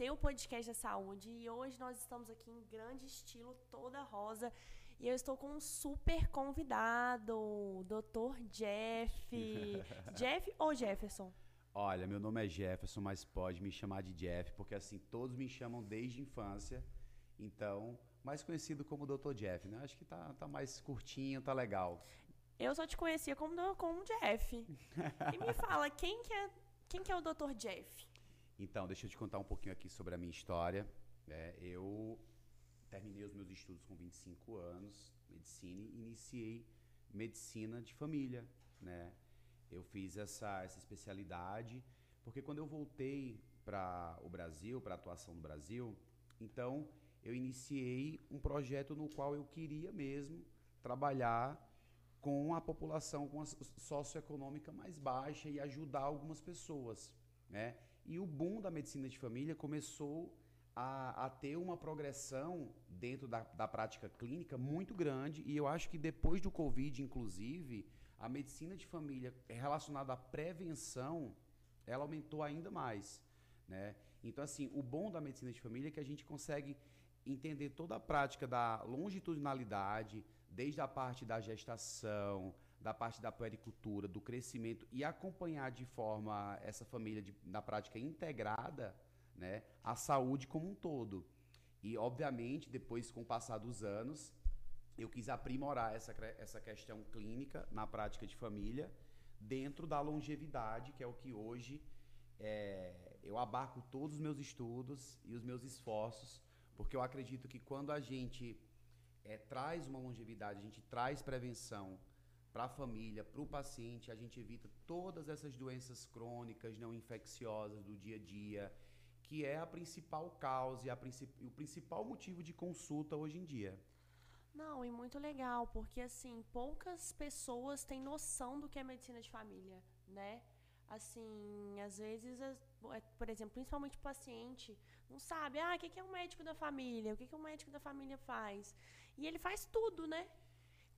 seu podcast da saúde. E hoje nós estamos aqui em grande estilo, toda rosa. E eu estou com um super convidado, o Dr. Jeff. Jeff ou Jefferson? Olha, meu nome é Jefferson, mas pode me chamar de Jeff, porque assim, todos me chamam desde a infância. Então, mais conhecido como Dr. Jeff, né? Acho que tá, tá mais curtinho, tá legal. Eu só te conhecia como, como Jeff. e me fala, quem que é, quem que é o Dr. Jeff? Então, deixa eu te contar um pouquinho aqui sobre a minha história. É, eu terminei os meus estudos com 25 anos, medicina, e iniciei medicina de família, né? Eu fiz essa, essa especialidade porque quando eu voltei para o Brasil, para a atuação no Brasil, então eu iniciei um projeto no qual eu queria mesmo trabalhar com a população com a socioeconômica mais baixa e ajudar algumas pessoas. Né? E o boom da medicina de família começou a, a ter uma progressão dentro da, da prática clínica muito grande, e eu acho que depois do Covid, inclusive, a medicina de família relacionada à prevenção, ela aumentou ainda mais. Né? Então, assim, o bom da medicina de família é que a gente consegue entender toda a prática da longitudinalidade, desde a parte da gestação, da parte da puericultura, do crescimento e acompanhar de forma essa família de, na prática integrada, né, a saúde como um todo. E obviamente, depois com o passar dos anos, eu quis aprimorar essa, essa questão clínica na prática de família dentro da longevidade, que é o que hoje é, eu abarco todos os meus estudos e os meus esforços porque eu acredito que quando a gente é, traz uma longevidade, a gente traz prevenção para a família, para o paciente, a gente evita todas essas doenças crônicas, não infecciosas do dia a dia, que é a principal causa e, a princip... o principal motivo de consulta hoje em dia. Não, e muito legal, porque assim, poucas pessoas têm noção do que é medicina de família, né? assim, às vezes, é, por exemplo, principalmente o paciente não sabe, ah, o que é um médico da família? O que, que um médico da família faz? E ele faz tudo, né?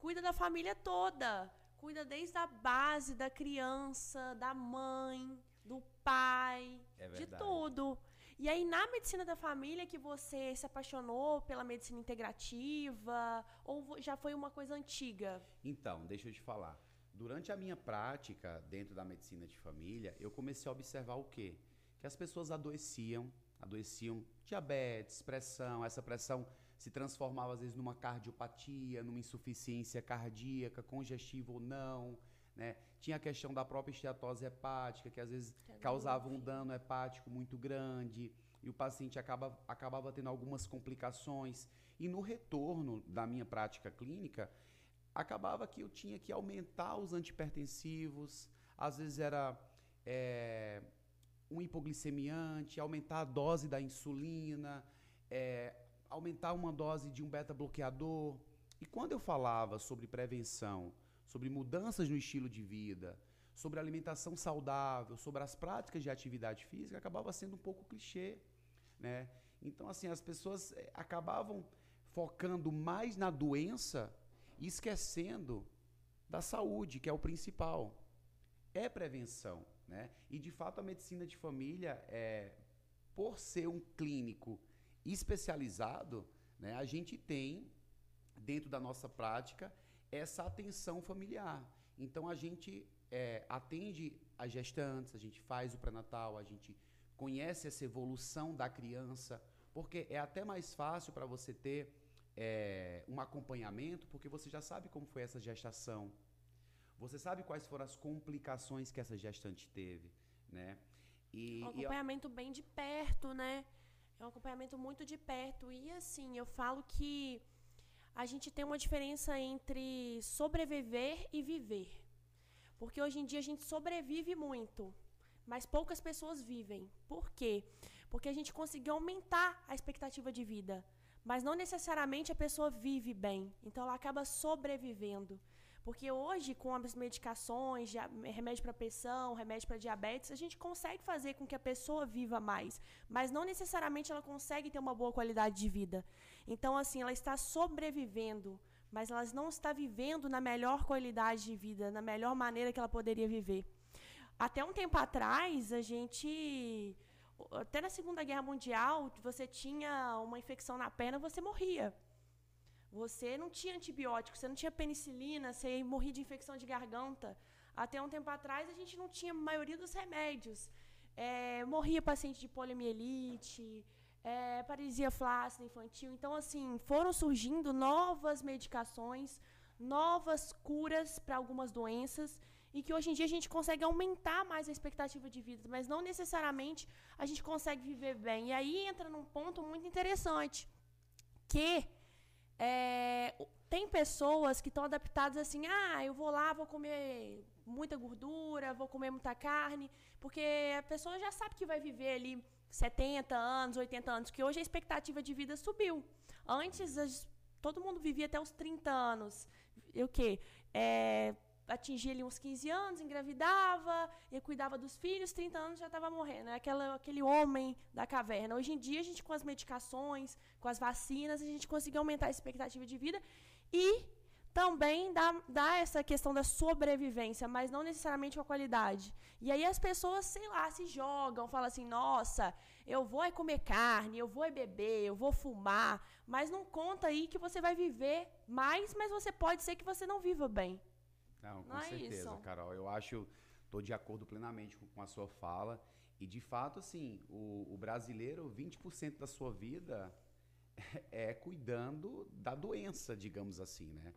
Cuida da família toda. Cuida desde a base da criança, da mãe, do pai, é de tudo. E aí, na medicina da família, que você se apaixonou pela medicina integrativa, ou já foi uma coisa antiga? Então, deixa eu te falar. Durante a minha prática dentro da medicina de família, eu comecei a observar o quê? Que as pessoas adoeciam, adoeciam diabetes, pressão, essa pressão se transformava às vezes numa cardiopatia, numa insuficiência cardíaca, congestiva ou não, né? Tinha a questão da própria esteatose hepática, que às vezes que é causava um dano hepático muito grande e o paciente acaba, acabava tendo algumas complicações. E no retorno da minha prática clínica, acabava que eu tinha que aumentar os antipertensivos, às vezes era é, um hipoglicemiante, aumentar a dose da insulina, é, aumentar uma dose de um beta-bloqueador. E quando eu falava sobre prevenção, sobre mudanças no estilo de vida, sobre alimentação saudável, sobre as práticas de atividade física, acabava sendo um pouco clichê. Né? Então, assim, as pessoas é, acabavam focando mais na doença esquecendo da saúde, que é o principal. É prevenção, né? E de fato a medicina de família é por ser um clínico especializado, né, a gente tem dentro da nossa prática essa atenção familiar. Então a gente é, atende as gestantes, a gente faz o pré-natal, a gente conhece essa evolução da criança, porque é até mais fácil para você ter é, um acompanhamento, porque você já sabe como foi essa gestação. Você sabe quais foram as complicações que essa gestante teve, né? E, um acompanhamento e bem de perto, né? É um acompanhamento muito de perto. E assim, eu falo que a gente tem uma diferença entre sobreviver e viver. Porque hoje em dia a gente sobrevive muito, mas poucas pessoas vivem. Por quê? Porque a gente conseguiu aumentar a expectativa de vida. Mas não necessariamente a pessoa vive bem. Então ela acaba sobrevivendo. Porque hoje, com as medicações, remédio para pressão, remédio para diabetes, a gente consegue fazer com que a pessoa viva mais. Mas não necessariamente ela consegue ter uma boa qualidade de vida. Então, assim, ela está sobrevivendo, mas ela não está vivendo na melhor qualidade de vida, na melhor maneira que ela poderia viver. Até um tempo atrás, a gente até na Segunda Guerra Mundial, você tinha uma infecção na perna, você morria. Você não tinha antibiótico, você não tinha penicilina, você morria de infecção de garganta. Até um tempo atrás, a gente não tinha a maioria dos remédios. É, morria paciente de poliomielite, é, paralisia flácida infantil. Então, assim, foram surgindo novas medicações, novas curas para algumas doenças e que hoje em dia a gente consegue aumentar mais a expectativa de vida, mas não necessariamente a gente consegue viver bem. E aí entra num ponto muito interessante, que é, tem pessoas que estão adaptadas assim, ah, eu vou lá, vou comer muita gordura, vou comer muita carne, porque a pessoa já sabe que vai viver ali 70 anos, 80 anos, que hoje a expectativa de vida subiu. Antes, todo mundo vivia até os 30 anos. E o quê? É, atingia ali uns 15 anos, engravidava, e cuidava dos filhos, 30 anos já estava morrendo. É aquela, aquele homem da caverna. Hoje em dia, a gente, com as medicações, com as vacinas, a gente conseguiu aumentar a expectativa de vida e também dá, dá essa questão da sobrevivência, mas não necessariamente com a qualidade. E aí as pessoas, sei lá, se jogam, falam assim, nossa, eu vou é comer carne, eu vou é beber, eu vou fumar, mas não conta aí que você vai viver mais, mas você pode ser que você não viva bem. Não, com não é certeza, é Carol. Eu acho, estou de acordo plenamente com, com, a sua fala. E de fato, assim, o, o brasileiro, 20% da sua vida é, é cuidando da doença, digamos assim, né?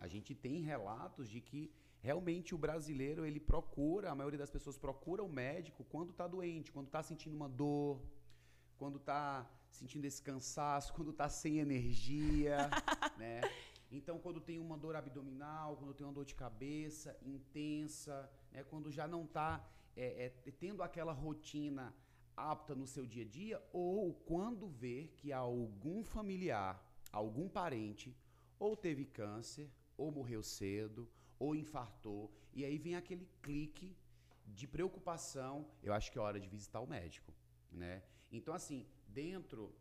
A gente tem relatos de que realmente o brasileiro ele procura, a maioria das pessoas procura o médico quando está doente, quando está sentindo uma dor, quando está sentindo esse cansaço, quando está sem energia, né? Então, quando tem uma dor abdominal, quando tem uma dor de cabeça intensa, né, quando já não está é, é, tendo aquela rotina apta no seu dia a dia, ou quando vê que algum familiar, algum parente, ou teve câncer, ou morreu cedo, ou infartou, e aí vem aquele clique de preocupação, eu acho que é hora de visitar o médico, né? Então, assim, dentro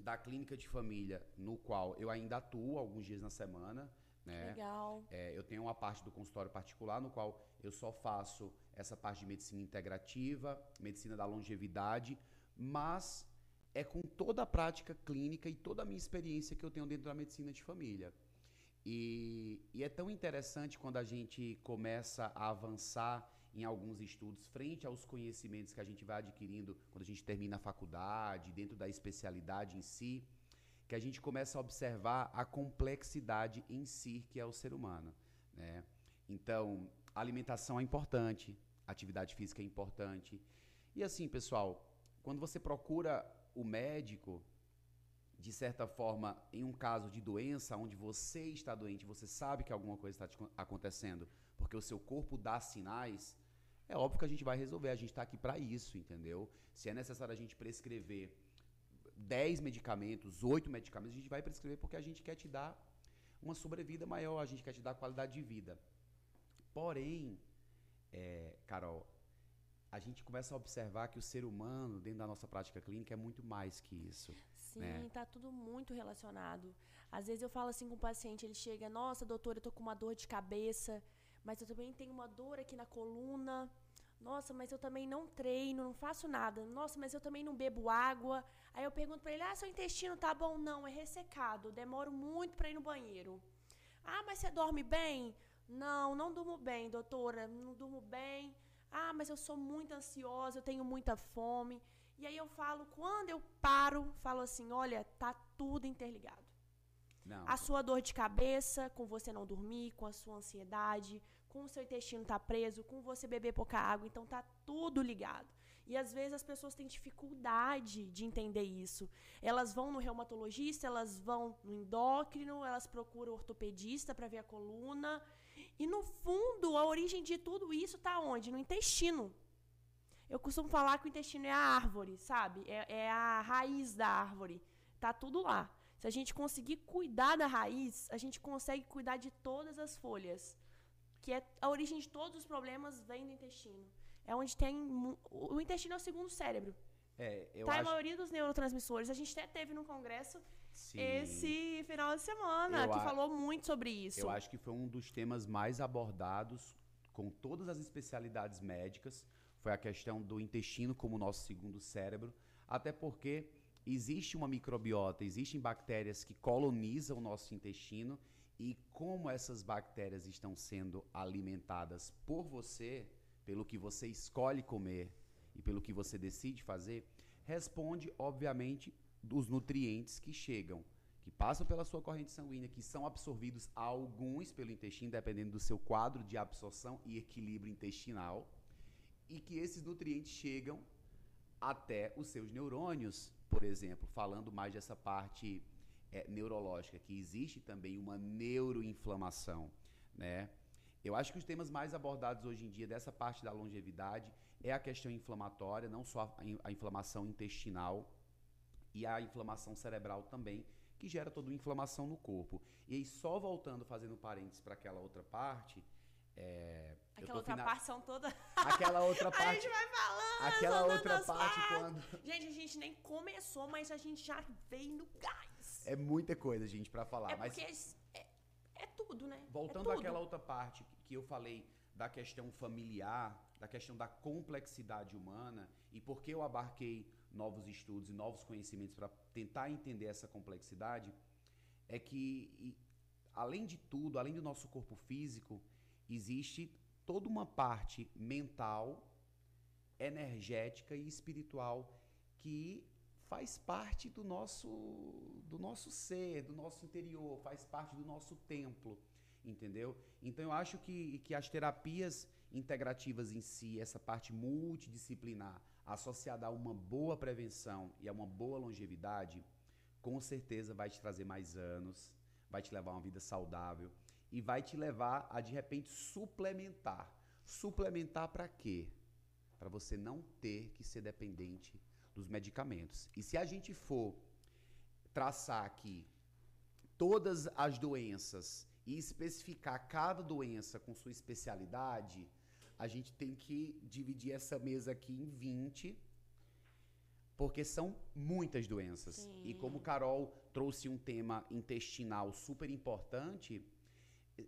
da clínica de família, no qual eu ainda atuo alguns dias na semana. Né? Legal. É, eu tenho uma parte do consultório particular, no qual eu só faço essa parte de medicina integrativa, medicina da longevidade, mas é com toda a prática clínica e toda a minha experiência que eu tenho dentro da medicina de família. E, e é tão interessante quando a gente começa a avançar em alguns estudos, frente aos conhecimentos que a gente vai adquirindo quando a gente termina a faculdade, dentro da especialidade em si, que a gente começa a observar a complexidade em si que é o ser humano. Né? Então, alimentação é importante, atividade física é importante. E assim, pessoal, quando você procura o médico, de certa forma, em um caso de doença, onde você está doente, você sabe que alguma coisa está acontecendo, porque o seu corpo dá sinais, é óbvio que a gente vai resolver. A gente está aqui para isso, entendeu? Se é necessário a gente prescrever 10 medicamentos, 8 medicamentos, a gente vai prescrever porque a gente quer te dar uma sobrevida maior, a gente quer te dar qualidade de vida. Porém, é, Carol, a gente começa a observar que o ser humano, dentro da nossa prática clínica, é muito mais que isso. Sim, está né? tudo muito relacionado. Às vezes eu falo assim com o paciente, ele chega, nossa, doutora, eu tô com uma dor de cabeça mas eu também tenho uma dor aqui na coluna. Nossa, mas eu também não treino, não faço nada. Nossa, mas eu também não bebo água. Aí eu pergunto para ele: "Ah, seu intestino tá bom?" Não, é ressecado. Demoro muito para ir no banheiro. "Ah, mas você dorme bem?" Não, não durmo bem, doutora. Não durmo bem. Ah, mas eu sou muito ansiosa, eu tenho muita fome. E aí eu falo, quando eu paro, falo assim: "Olha, tá tudo interligado." Não. A sua dor de cabeça, com você não dormir, com a sua ansiedade, com o seu intestino tá preso, com você beber pouca água, então tá tudo ligado. E às vezes as pessoas têm dificuldade de entender isso. Elas vão no reumatologista, elas vão no endócrino, elas procuram ortopedista para ver a coluna. E no fundo, a origem de tudo isso tá onde? No intestino. Eu costumo falar que o intestino é a árvore, sabe? É, é a raiz da árvore. Tá tudo lá. Se a gente conseguir cuidar da raiz, a gente consegue cuidar de todas as folhas. Que é a origem de todos os problemas vem do intestino. É onde tem. O intestino é o segundo cérebro. É, eu tá acho... a maioria dos neurotransmissores. A gente até teve no congresso Sim. esse final de semana, eu que a... falou muito sobre isso. Eu acho que foi um dos temas mais abordados com todas as especialidades médicas. foi a questão do intestino como nosso segundo cérebro, até porque existe uma microbiota, existem bactérias que colonizam o nosso intestino e como essas bactérias estão sendo alimentadas por você, pelo que você escolhe comer e pelo que você decide fazer, responde, obviamente, dos nutrientes que chegam, que passam pela sua corrente sanguínea, que são absorvidos alguns pelo intestino, dependendo do seu quadro de absorção e equilíbrio intestinal, e que esses nutrientes chegam até os seus neurônios, por exemplo, falando mais dessa parte é, neurológica, que existe também uma neuroinflamação, né? Eu acho que os temas mais abordados hoje em dia dessa parte da longevidade é a questão inflamatória, não só a, inflamação intestinal e a inflamação cerebral também, que gera toda uma inflamação no corpo. E aí, só voltando, fazendo parênteses para aquela outra parte, é, aquela outra fina... parte são toda. Aquela outra parte. a gente vai falando. Aquela outra parte quando. Gente, a gente nem começou, mas a gente já veio no gás. É muita coisa, gente, para falar. É mas... porque é, é tudo, né? Voltando é àquela outra parte que eu falei da questão familiar, da questão da complexidade humana e por que eu abarquei novos estudos e novos conhecimentos para tentar entender essa complexidade, é que, e, além de tudo, além do nosso corpo físico, existe toda uma parte mental, energética e espiritual que faz parte do nosso, do nosso ser, do nosso interior, faz parte do nosso templo, entendeu? Então eu acho que, que as terapias integrativas em si, essa parte multidisciplinar, associada a uma boa prevenção e a uma boa longevidade, com certeza vai te trazer mais anos, vai te levar a uma vida saudável e vai te levar a de repente suplementar. Suplementar para quê? Para você não ter que ser dependente dos medicamentos. E se a gente for traçar aqui todas as doenças e especificar cada doença com sua especialidade, a gente tem que dividir essa mesa aqui em 20, porque são muitas doenças. Sim. E como Carol trouxe um tema intestinal super importante,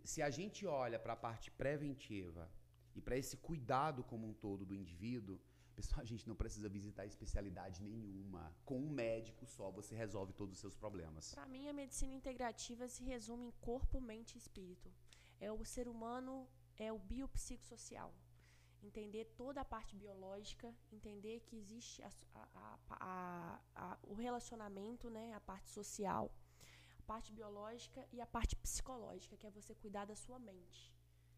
se a gente olha para a parte preventiva e para esse cuidado como um todo do indivíduo, pessoal, a gente não precisa visitar especialidade nenhuma. Com um médico só você resolve todos os seus problemas. Para mim, a medicina integrativa se resume em corpo, mente e espírito. É o ser humano, é o biopsicossocial entender toda a parte biológica, entender que existe a, a, a, o relacionamento, né, a parte social, parte biológica e a parte psicológica, que é você cuidar da sua mente.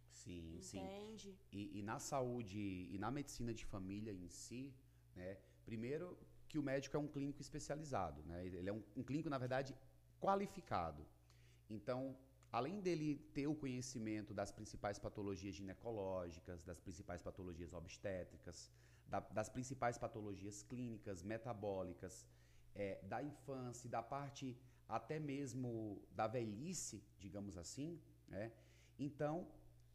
Sim, Entende? sim. E, e na saúde e na medicina de família em si, né, primeiro que o médico é um clínico especializado, né? Ele é um, um clínico, na verdade, qualificado. Então, além dele ter o conhecimento das principais patologias ginecológicas, das principais patologias obstétricas, da, das principais patologias clínicas, metabólicas, é, da infância, da parte até mesmo da velhice, digamos assim, né? então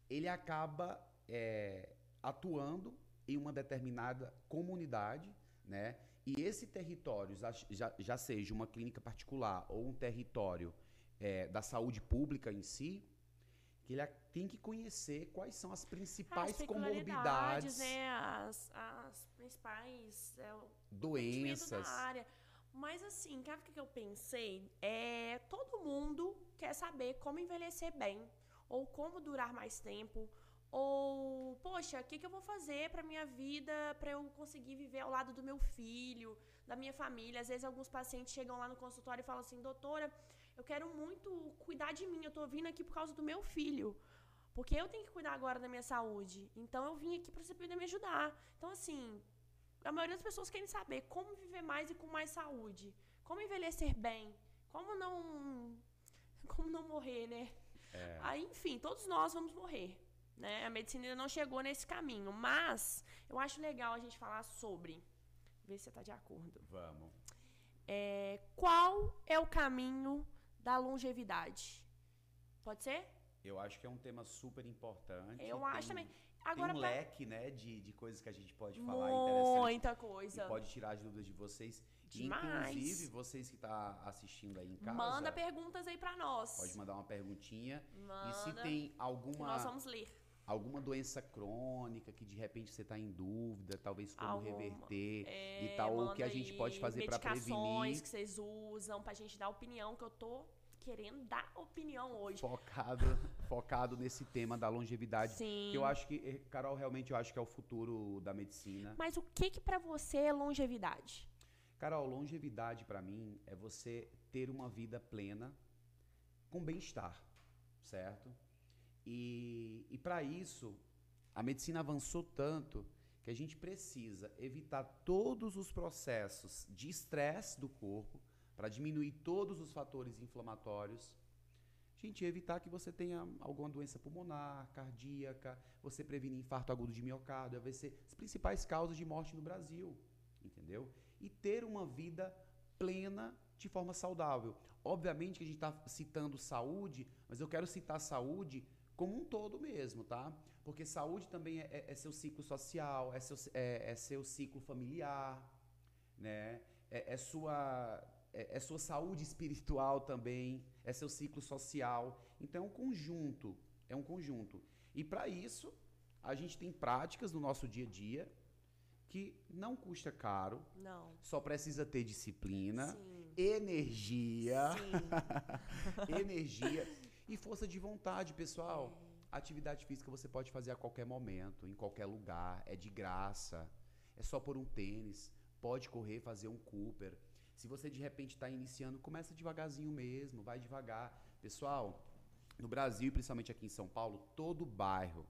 ele acaba é, atuando em uma determinada comunidade, né? E esse território, já, já, seja uma clínica particular ou um território é, da saúde pública em si, que ele tem que conhecer quais são as principais as comorbidades, né? as, as principais é, doenças. Da área. Mas assim, sabe o que eu pensei? É, todo mundo quer saber como envelhecer bem, ou como durar mais tempo, ou, poxa, o que, que eu vou fazer para minha vida, para eu conseguir viver ao lado do meu filho, da minha família. Às vezes, alguns pacientes chegam lá no consultório e falam assim: doutora, eu quero muito cuidar de mim. Eu tô vindo aqui por causa do meu filho. Porque eu tenho que cuidar agora da minha saúde. Então eu vim aqui para você poder me ajudar. Então, assim, a maioria das pessoas querem saber como viver mais e com mais saúde. Como envelhecer bem. Como não. Como não morrer, né? É. Aí, enfim, todos nós vamos morrer. Né? A medicina ainda não chegou nesse caminho. Mas eu acho legal a gente falar sobre. Ver se você está de acordo. Vamos. É, qual é o caminho da longevidade. Pode ser? Eu acho que é um tema super importante. Eu tem, acho também. Agora, tem um pra... leque, né, de, de coisas que a gente pode falar Muita coisa. pode tirar as dúvidas de vocês. Demais. Inclusive, vocês que estão tá assistindo aí em casa. Manda perguntas aí para nós. Pode mandar uma perguntinha. Manda. E se tem alguma. nós vamos ler. Alguma doença crônica que de repente você está em dúvida, talvez como Alguma. reverter É, e tal, o que a gente pode fazer para medicações prevenir. que vocês usam pra gente dar opinião, que eu tô querendo dar opinião hoje. Focado, focado nesse tema da longevidade. Sim. Que eu acho que, eh, Carol, realmente eu acho que é o futuro da medicina. Mas o que que pra você é longevidade? Carol, longevidade para mim é você ter uma vida plena com bem-estar, certo? E, e para isso, a medicina avançou tanto que a gente precisa evitar todos os processos de estresse do corpo para diminuir todos os fatores inflamatórios. Gente, evitar que você tenha alguma doença pulmonar, cardíaca, você prevenir infarto agudo de miocárdio, vai ser as principais causas de morte no Brasil, entendeu? E ter uma vida plena de forma saudável. Obviamente que a gente está citando saúde, mas eu quero citar saúde como um todo mesmo, tá? Porque saúde também é, é- é seu ciclo social, é seu, é, é seu ciclo familiar, né? É, é sua, é, é sua saúde espiritual também, é seu ciclo social. Então é um conjunto, é um conjunto. E para isso, a gente tem práticas no nosso dia a dia que não custa caro, Não. só precisa ter disciplina, Sim. energia, Sim. energia e força de vontade, pessoal. Atividade física você pode fazer a qualquer momento, em qualquer lugar, é de graça. É só por um tênis, pode correr, fazer um Cooper. Se você de repente está iniciando, começa devagarzinho mesmo, vai devagar. Pessoal, no Brasil, principalmente aqui em São Paulo, todo bairro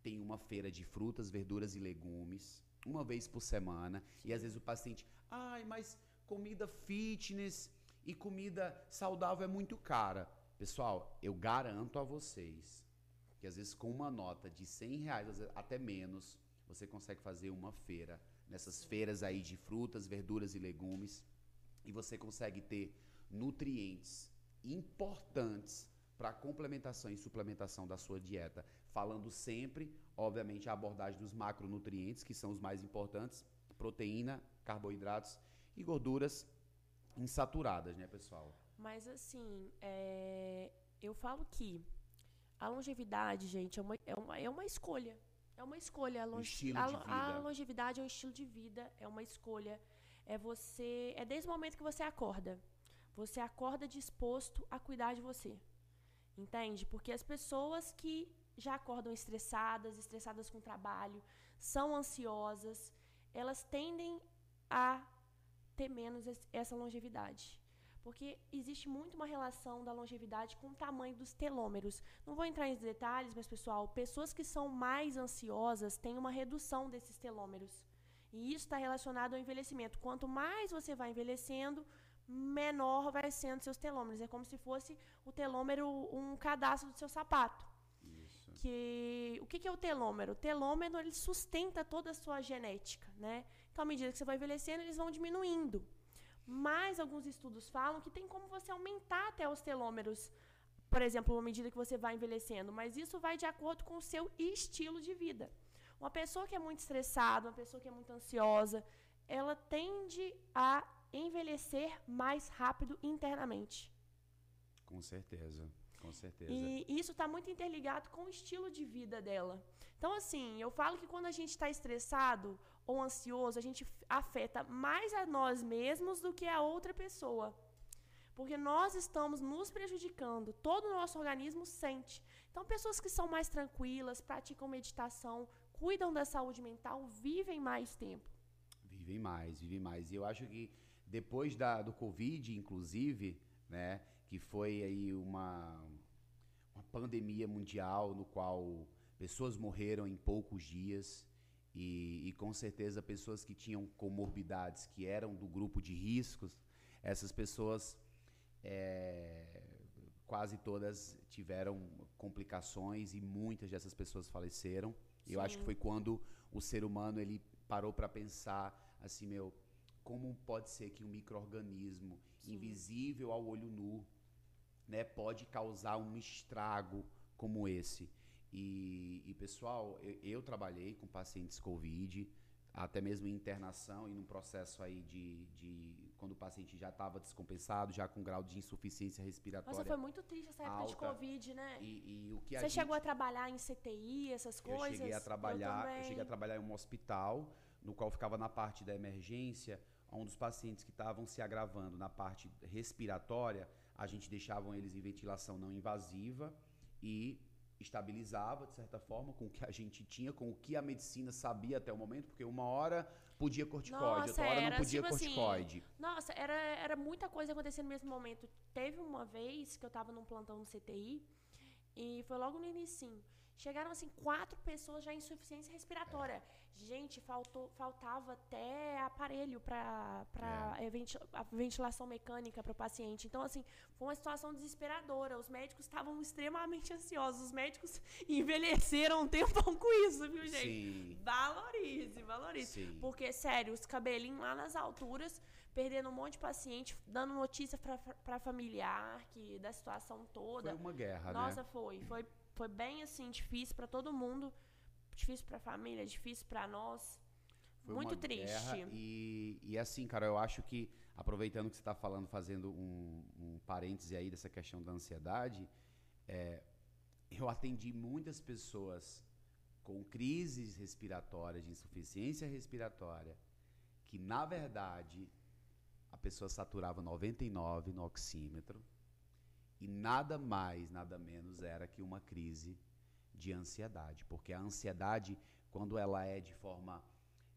tem uma feira de frutas, verduras e legumes, uma vez por semana. E às vezes o paciente, ai, mas comida fitness e comida saudável é muito cara. Pessoal, eu garanto a vocês que às vezes com uma nota de 100 reais, até menos, você consegue fazer uma feira. Nessas feiras aí de frutas, verduras e legumes. E você consegue ter nutrientes importantes para complementação e suplementação da sua dieta. Falando sempre, obviamente, a abordagem dos macronutrientes, que são os mais importantes: proteína, carboidratos e gorduras insaturadas, né, pessoal? Mas assim, é, eu falo que a longevidade, gente, é uma, é uma, é uma escolha. É uma escolha. A, longe- estilo a de a vida. longevidade é um estilo de vida, é uma escolha. É você. É desde o momento que você acorda. Você acorda disposto a cuidar de você. Entende? Porque as pessoas que já acordam estressadas, estressadas com o trabalho, são ansiosas, elas tendem a ter menos es- essa longevidade. Porque existe muito uma relação da longevidade com o tamanho dos telômeros. Não vou entrar em detalhes, mas, pessoal, pessoas que são mais ansiosas têm uma redução desses telômeros. E isso está relacionado ao envelhecimento. Quanto mais você vai envelhecendo, menor vai sendo seus telômeros. É como se fosse o telômero um cadastro do seu sapato. Isso. Que o que, que é o telômero? O telômero ele sustenta toda a sua genética, né? Então, à medida que você vai envelhecendo, eles vão diminuindo. Mas alguns estudos falam que tem como você aumentar até os telômeros, por exemplo, à medida que você vai envelhecendo. Mas isso vai de acordo com o seu estilo de vida. Uma pessoa que é muito estressada, uma pessoa que é muito ansiosa, ela tende a envelhecer mais rápido internamente. Com certeza, com certeza. E isso está muito interligado com o estilo de vida dela. Então, assim, eu falo que quando a gente está estressado ou ansioso, a gente afeta mais a nós mesmos do que a outra pessoa. Porque nós estamos nos prejudicando, todo o nosso organismo sente. Então, pessoas que são mais tranquilas, praticam meditação, cuidam da saúde mental, vivem mais tempo. Vivem mais, vivem mais. E eu acho que depois da, do Covid, inclusive, né, que foi aí uma, uma pandemia mundial no qual pessoas morreram em poucos dias e, e com certeza pessoas que tinham comorbidades, que eram do grupo de riscos, essas pessoas é, quase todas tiveram complicações e muitas dessas pessoas faleceram. E Eu acho que Sim. foi quando o ser humano ele parou para pensar assim, meu, como pode ser que um microorganismo Sim. invisível ao olho nu, né, pode causar um estrago como esse? E, e, pessoal, eu, eu trabalhei com pacientes COVID, até mesmo em internação e num processo aí de, de quando o paciente já estava descompensado, já com grau de insuficiência respiratória. Nossa, foi muito triste essa época alta. de Covid, né? E, e o que a Você gente, chegou a trabalhar em CTI, essas coisas? Eu cheguei a trabalhar, eu, eu cheguei a trabalhar em um hospital, no qual ficava na parte da emergência, um dos pacientes que estavam se agravando na parte respiratória, a gente deixava eles em ventilação não invasiva e estabilizava, de certa forma, com o que a gente tinha, com o que a medicina sabia até o momento, porque uma hora podia corticoide, Nossa, outra hora não podia tipo assim, corticoide. Nossa, era, era muita coisa acontecendo no mesmo momento. Teve uma vez que eu tava num plantão no CTI e foi logo no início. Chegaram assim quatro pessoas já em insuficiência respiratória. Gente, faltou, faltava até aparelho para É. a ventilação mecânica para o paciente. Então, assim, foi uma situação desesperadora. Os médicos estavam extremamente ansiosos. Os médicos envelheceram um tempão com isso, viu, gente? Sim, Valorize, valorize. sim. Porque, sério, os cabelinhos lá nas alturas, perdendo um monte de paciente, dando notícia pra familiar que, da situação toda. Foi uma guerra, Nossa, né? foi. Foi, foi bem, assim, difícil pra todo mundo. Difícil pra família, difícil pra nós. Foi Muito triste. e, e assim, cara, eu acho que, aproveitando que você está falando, fazendo um, um parêntese aí dessa questão da ansiedade, é, eu atendi muitas pessoas com crises respiratórias, de insuficiência respiratória, que na verdade a pessoa saturava 99 no oxímetro e nada mais, nada menos era que uma crise de ansiedade, porque a ansiedade, quando ela é de forma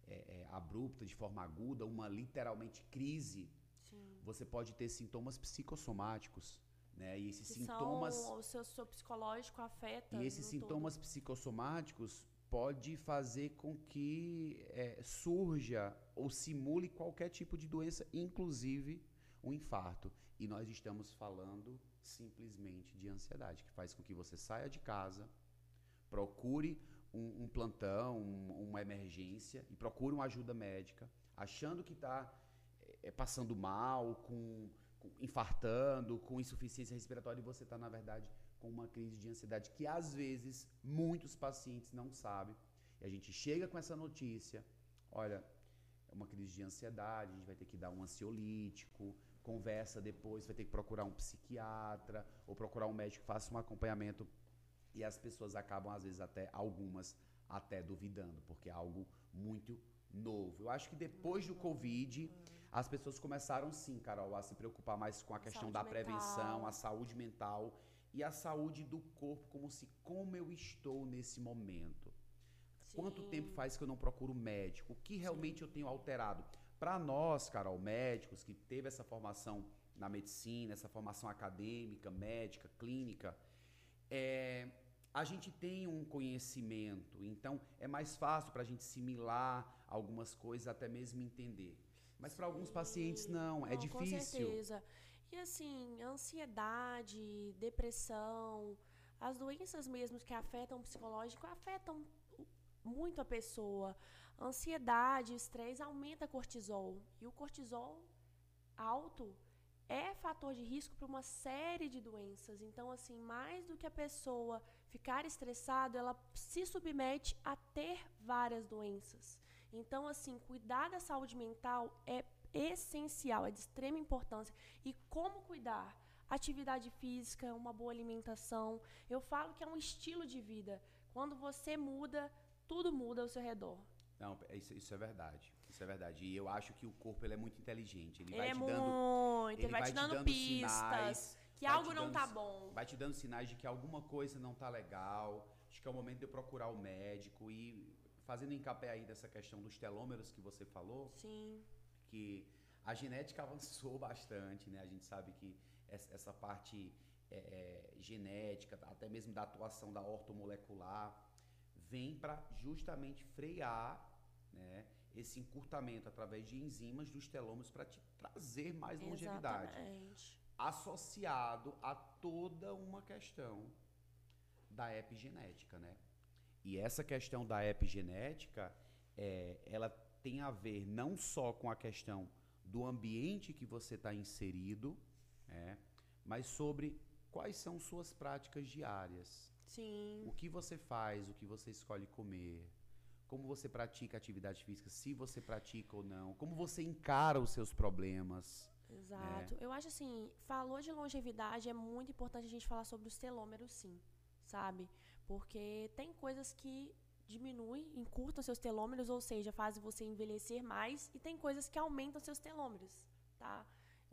é, é, abrupta, de forma aguda, uma literalmente crise, Sim. você pode ter sintomas psicossomáticos, né? E esses Que sintomas são, o seu, seu psicológico afeta. e esses sintomas psicossomáticos pode fazer com que é, surja ou simule qualquer tipo de doença, inclusive um infarto. E nós estamos falando simplesmente de ansiedade, que faz com que você saia de casa, procure um, um plantão, um- uma emergência e procure uma ajuda médica, achando que está passando mal, com, com- infartando, com insuficiência respiratória e você está, na verdade, com uma crise de ansiedade que às vezes muitos pacientes não sabem. E a gente chega com essa notícia, olha, é uma crise de ansiedade, a gente vai ter que dar um ansiolítico, conversa depois, vai ter que procurar um psiquiatra ou procurar um médico que faça um acompanhamento. E as pessoas acabam, às vezes, até algumas até duvidando, porque é algo muito novo. Eu acho que depois do Covid, as pessoas começaram sim, Carol, a se preocupar mais com a questão Saúde da mental. prevenção, a saúde mental e a saúde do corpo, como se como eu estou nesse momento. Quanto Sim. tempo faz que eu não procuro médico? O que realmente eu tenho alterado? Para nós, Carol, médicos que teve essa formação na medicina, essa formação acadêmica, médica, clínica, é, a gente tem um conhecimento, então é mais fácil para a gente assimilar algumas coisas, até mesmo entender. Mas para alguns pacientes não, é Não, Com difícil. certeza. E assim, ansiedade, depressão, as doenças mesmo que afetam o psicológico afetam o- muito a pessoa. Ansiedade, estresse aumenta cortisol. E o cortisol alto é fator de risco para uma série de doenças. Então, assim, mais do que a pessoa ficar estressada, ela se submete a ter várias doenças. Então, assim, cuidar da saúde mental é essencial, é de extrema importância. E como cuidar? Atividade física, uma boa alimentação. Eu falo que é um estilo de vida. Quando você muda, tudo muda ao seu redor. Não, é isso, isso é verdade. Isso é verdade. E eu acho que o corpo ele é muito inteligente. Ele Ele vai é te dando muito, ele vai, te dando, pistas sinais, que vai algo não dando tá bom. vai te dando sinais de que alguma coisa não tá legal. Acho que é o momento de eu procurar o médico e fazendo encapé aí dessa questão dos telômeros que você falou, Sim. que a genética avançou bastante, né? A gente sabe que essa, essa parte é, é, genética, até mesmo da atuação da ortomolecular, vem para justamente frear, né? Esse encurtamento através de enzimas dos telômeros para te trazer mais longevidade Exatamente. associado a toda uma questão da epigenética, né? E essa questão da epigenética, é, ela tem a ver não só com a questão do ambiente que você está inserido, né? mas sobre quais são suas práticas diárias. Sim. O que você faz, o que você escolhe comer, como você pratica atividade física, se você pratica ou não, como você encara os seus problemas. Exato. É. Eu acho assim, falou de longevidade, é muito importante a gente falar sobre os telômeros, sim, sabe? Porque tem coisas que diminuem, encurtam seus telômeros, ou seja, fazem você envelhecer mais, e tem coisas que aumentam seus telômeros, tá?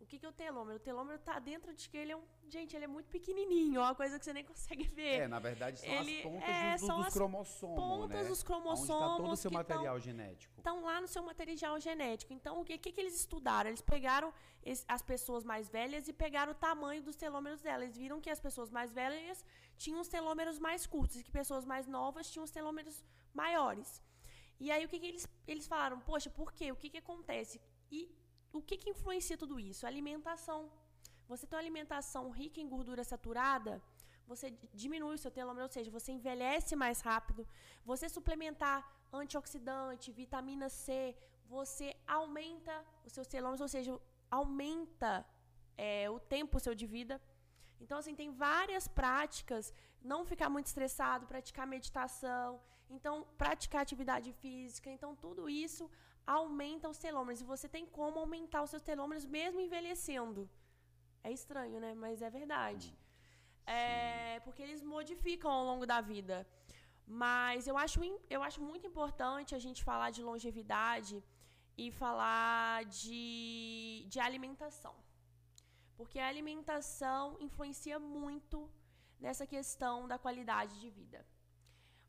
O que, que é o telômero? O telômero está dentro de que ele é um. Gente, ele é muito pequenininho, é uma coisa que você nem consegue ver. É, na verdade, são ele, as pontas é, dos, são dos as cromossomos. Pontas né? dos cromossomos. Está todo o seu material tão, genético. Estão lá no seu material genético. Então, o que, que, que eles estudaram? Eles pegaram esse, as pessoas mais velhas e pegaram o tamanho dos telômeros delas. Eles viram que as pessoas mais velhas tinham os telômeros mais curtos e que pessoas mais novas tinham os telômeros maiores. E aí, o que, que eles, eles falaram? Poxa, por quê? O que, que acontece? E o que, que influencia tudo isso? A alimentação. Você tem uma alimentação rica em gordura saturada, você diminui o seu telômero, ou seja, você envelhece mais rápido. Você suplementar antioxidante, vitamina C, você aumenta os seus telômeros, ou seja, aumenta é, o tempo seu de vida. Então, assim, tem várias práticas. Não ficar muito estressado, praticar meditação, então, praticar atividade física. Então, tudo isso aumenta os telômeros. E você tem como aumentar os seus telômeros mesmo envelhecendo. É estranho, né? Mas é verdade. É, porque eles modificam ao longo da vida. Mas eu acho, eu acho muito importante a gente falar de longevidade e falar de, de alimentação. Porque a alimentação influencia muito nessa questão da qualidade de vida.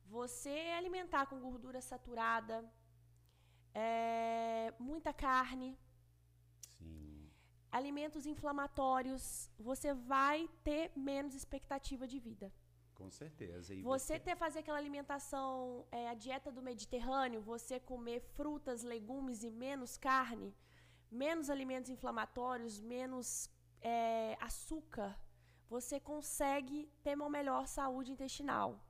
Você alimentar com gordura saturada, é, muita carne, Sim. alimentos inflamatórios, você vai ter menos expectativa de vida. Com certeza. E você, você ter fazer aquela alimentação, é, a dieta do Mediterrâneo, você comer frutas, legumes e menos carne, menos alimentos inflamatórios, menos é, açúcar, você consegue ter uma melhor saúde intestinal.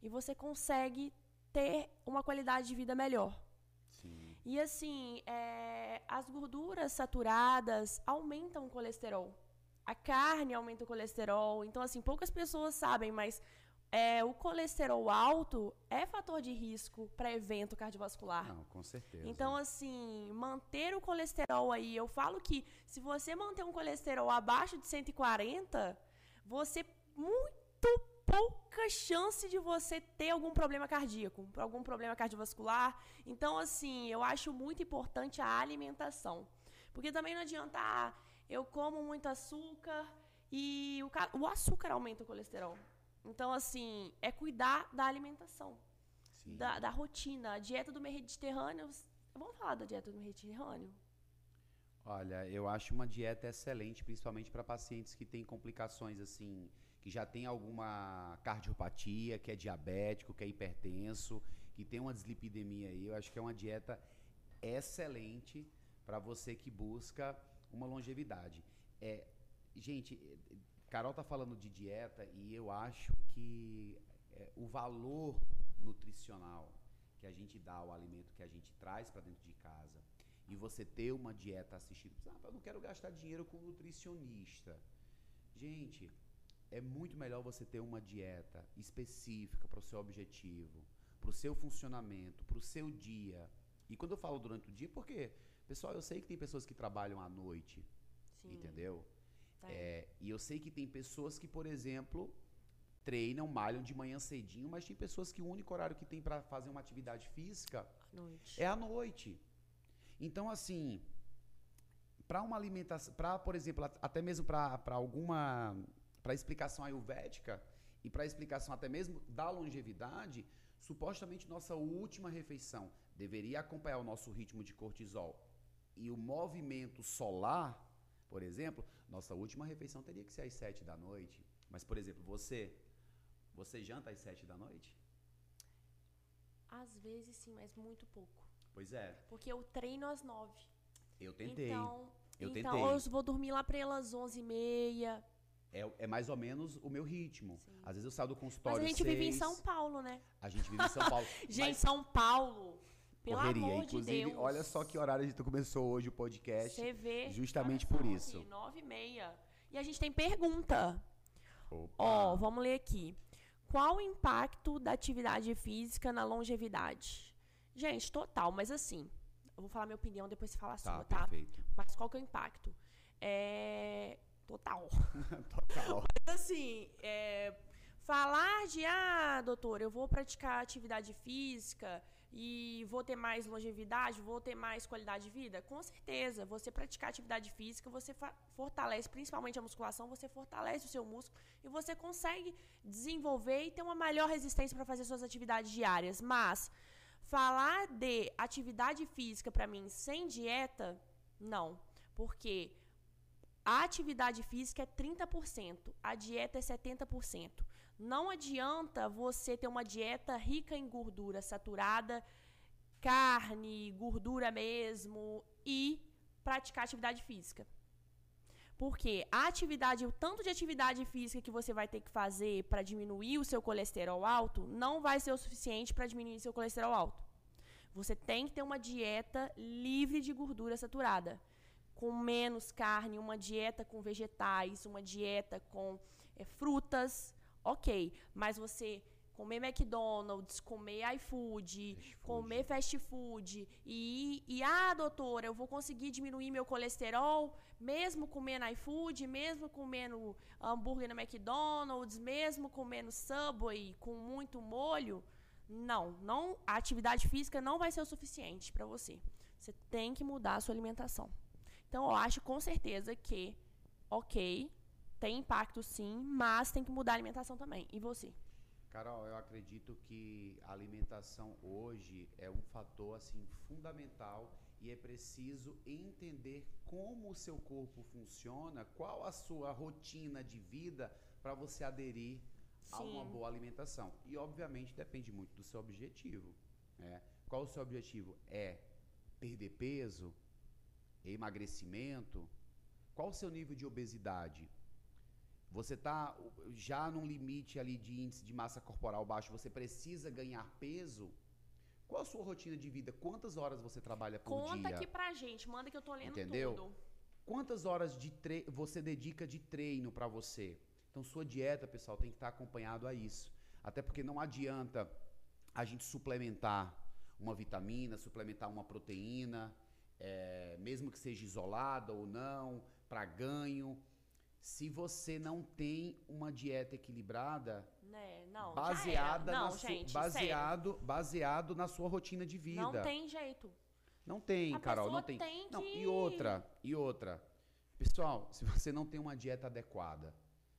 E você consegue ter uma qualidade de vida melhor. E assim, é, as gorduras saturadas aumentam o colesterol. A carne aumenta o colesterol. Então, assim, poucas pessoas sabem, mas é, o colesterol alto é fator de risco para evento cardiovascular. Não, com certeza. Então, assim, manter o colesterol aí, eu falo que se você manter um colesterol abaixo de 140, você muito pouca chance de você ter algum problema cardíaco, algum problema cardiovascular. Então, assim, eu acho muito importante a alimentação. Porque também não adianta, ah, eu como muito açúcar e o, o açúcar aumenta o colesterol. Então, assim, é cuidar da alimentação, da, da, rotina. A dieta do Mediterrâneo. Vamos falar da dieta do Mediterrâneo? Olha, eu acho uma dieta excelente, principalmente para pacientes que têm complicações assim que já tem alguma cardiopatia, que é diabético, que é hipertenso, que tem uma dislipidemia aí, eu acho que é uma dieta excelente para você que busca uma longevidade. É, gente, Carol tá falando de dieta e eu acho que é, o valor nutricional que a gente dá ao alimento que a gente traz para dentro de casa e você ter uma dieta assistida, ah, eu não quero gastar dinheiro com nutricionista. Gente, é muito melhor você ter uma dieta específica para o seu objetivo, para o seu funcionamento, para o seu dia. E quando eu falo durante o dia, porque, pessoal, eu sei que tem pessoas que trabalham à noite, Sim. entendeu? Tá. É, e eu sei que tem pessoas que, por exemplo, treinam, malham de manhã cedinho, mas tem pessoas que o único horário que tem para fazer uma atividade física é à noite. Então, assim, para uma alimentação, para, por exemplo, até mesmo para alguma para a explicação ayurvédica e para a explicação até mesmo da longevidade, supostamente nossa última refeição deveria acompanhar o nosso ritmo de cortisol. E o movimento solar, por exemplo, nossa última refeição teria que ser às sete da noite. Mas, por exemplo, você, você janta às sete da noite? Às vezes sim, mas muito pouco. Pois é. Porque eu treino às nove. Eu tentei. Então, eu então tentei. eu vou dormir lá para elas onze e meia. É, é, mais ou menos o meu ritmo. Sim. Às vezes eu saio do consultório. Mas a gente seis, vive em São Paulo, né? A gente vive em São Paulo. gente, São Paulo. Pelo correria. amor Inclusive, de Deus. olha só que horário a gente começou hoje o podcast. Você vê. Justamente por isso. Nove e meia. E a gente tem pergunta. Ó, oh, vamos ler aqui. Qual o impacto da atividade física na longevidade? Gente, total, mas assim, eu vou falar minha opinião, depois você fala a Tá, sua, tá? perfeito. Mas qual que é o impacto? É. Total. Total. Mas assim, é, falar de, ah, doutor, eu vou praticar atividade física e vou ter mais longevidade, vou ter mais qualidade de vida? Com certeza. Você praticar atividade física, você fortalece, principalmente a musculação, você fortalece o seu músculo e você consegue desenvolver e ter uma melhor resistência para fazer suas atividades diárias. Mas falar de atividade física para mim sem dieta, não. Porque a atividade física é 30%, a dieta é 70%. Não adianta você ter uma dieta rica em gordura saturada, carne, gordura mesmo e praticar atividade física. Porque a atividade, o tanto de atividade física que você vai ter que fazer para diminuir o seu colesterol alto, não vai ser o suficiente para diminuir seu colesterol alto. Você tem que ter uma dieta livre de gordura saturada com menos carne, uma dieta com vegetais, uma dieta com é, frutas, ok. Mas você comer McDonald's, comer iFood, Fast food. comer fast food e, e, ah, doutora, eu vou conseguir diminuir meu colesterol mesmo comendo iFood, mesmo comendo hambúrguer no McDonald's, mesmo comendo Subway com muito molho. Não, não, a atividade física não vai ser o suficiente para você. Você tem que mudar a sua alimentação. Então, eu acho com certeza que, ok, tem impacto sim, mas tem que mudar a alimentação também. E você? Carol, eu acredito que a alimentação hoje é um fator assim fundamental e é preciso entender como o seu corpo funciona, qual a sua rotina de vida para você aderir a uma Sim. boa alimentação. E obviamente depende muito do seu objetivo. né? Qual o seu objetivo? É perder peso? Emagrecimento? Qual o seu nível de obesidade? Você está já num limite ali de índice de massa corporal baixo, você precisa ganhar peso? Qual a sua rotina de vida? Quantas horas você trabalha por Conta dia? aqui pra gente, manda que eu tô lendo Entendeu? tudo. Quantas horas de tre você dedica de treino para você? Então, sua dieta, pessoal, tem que estar acompanhado a isso. Até porque não adianta a gente suplementar uma vitamina, suplementar uma proteína, é, mesmo que seja isolada ou não, para ganho. Se você não tem uma dieta equilibrada, Né? Não, baseada, na Não, su- gente, baseado, baseado na sua rotina de vida. sério. Não tem jeito. Não tem, A Carol, não tem. tem Não, que- e outra, e outra. Pessoal, se você não tem uma dieta adequada,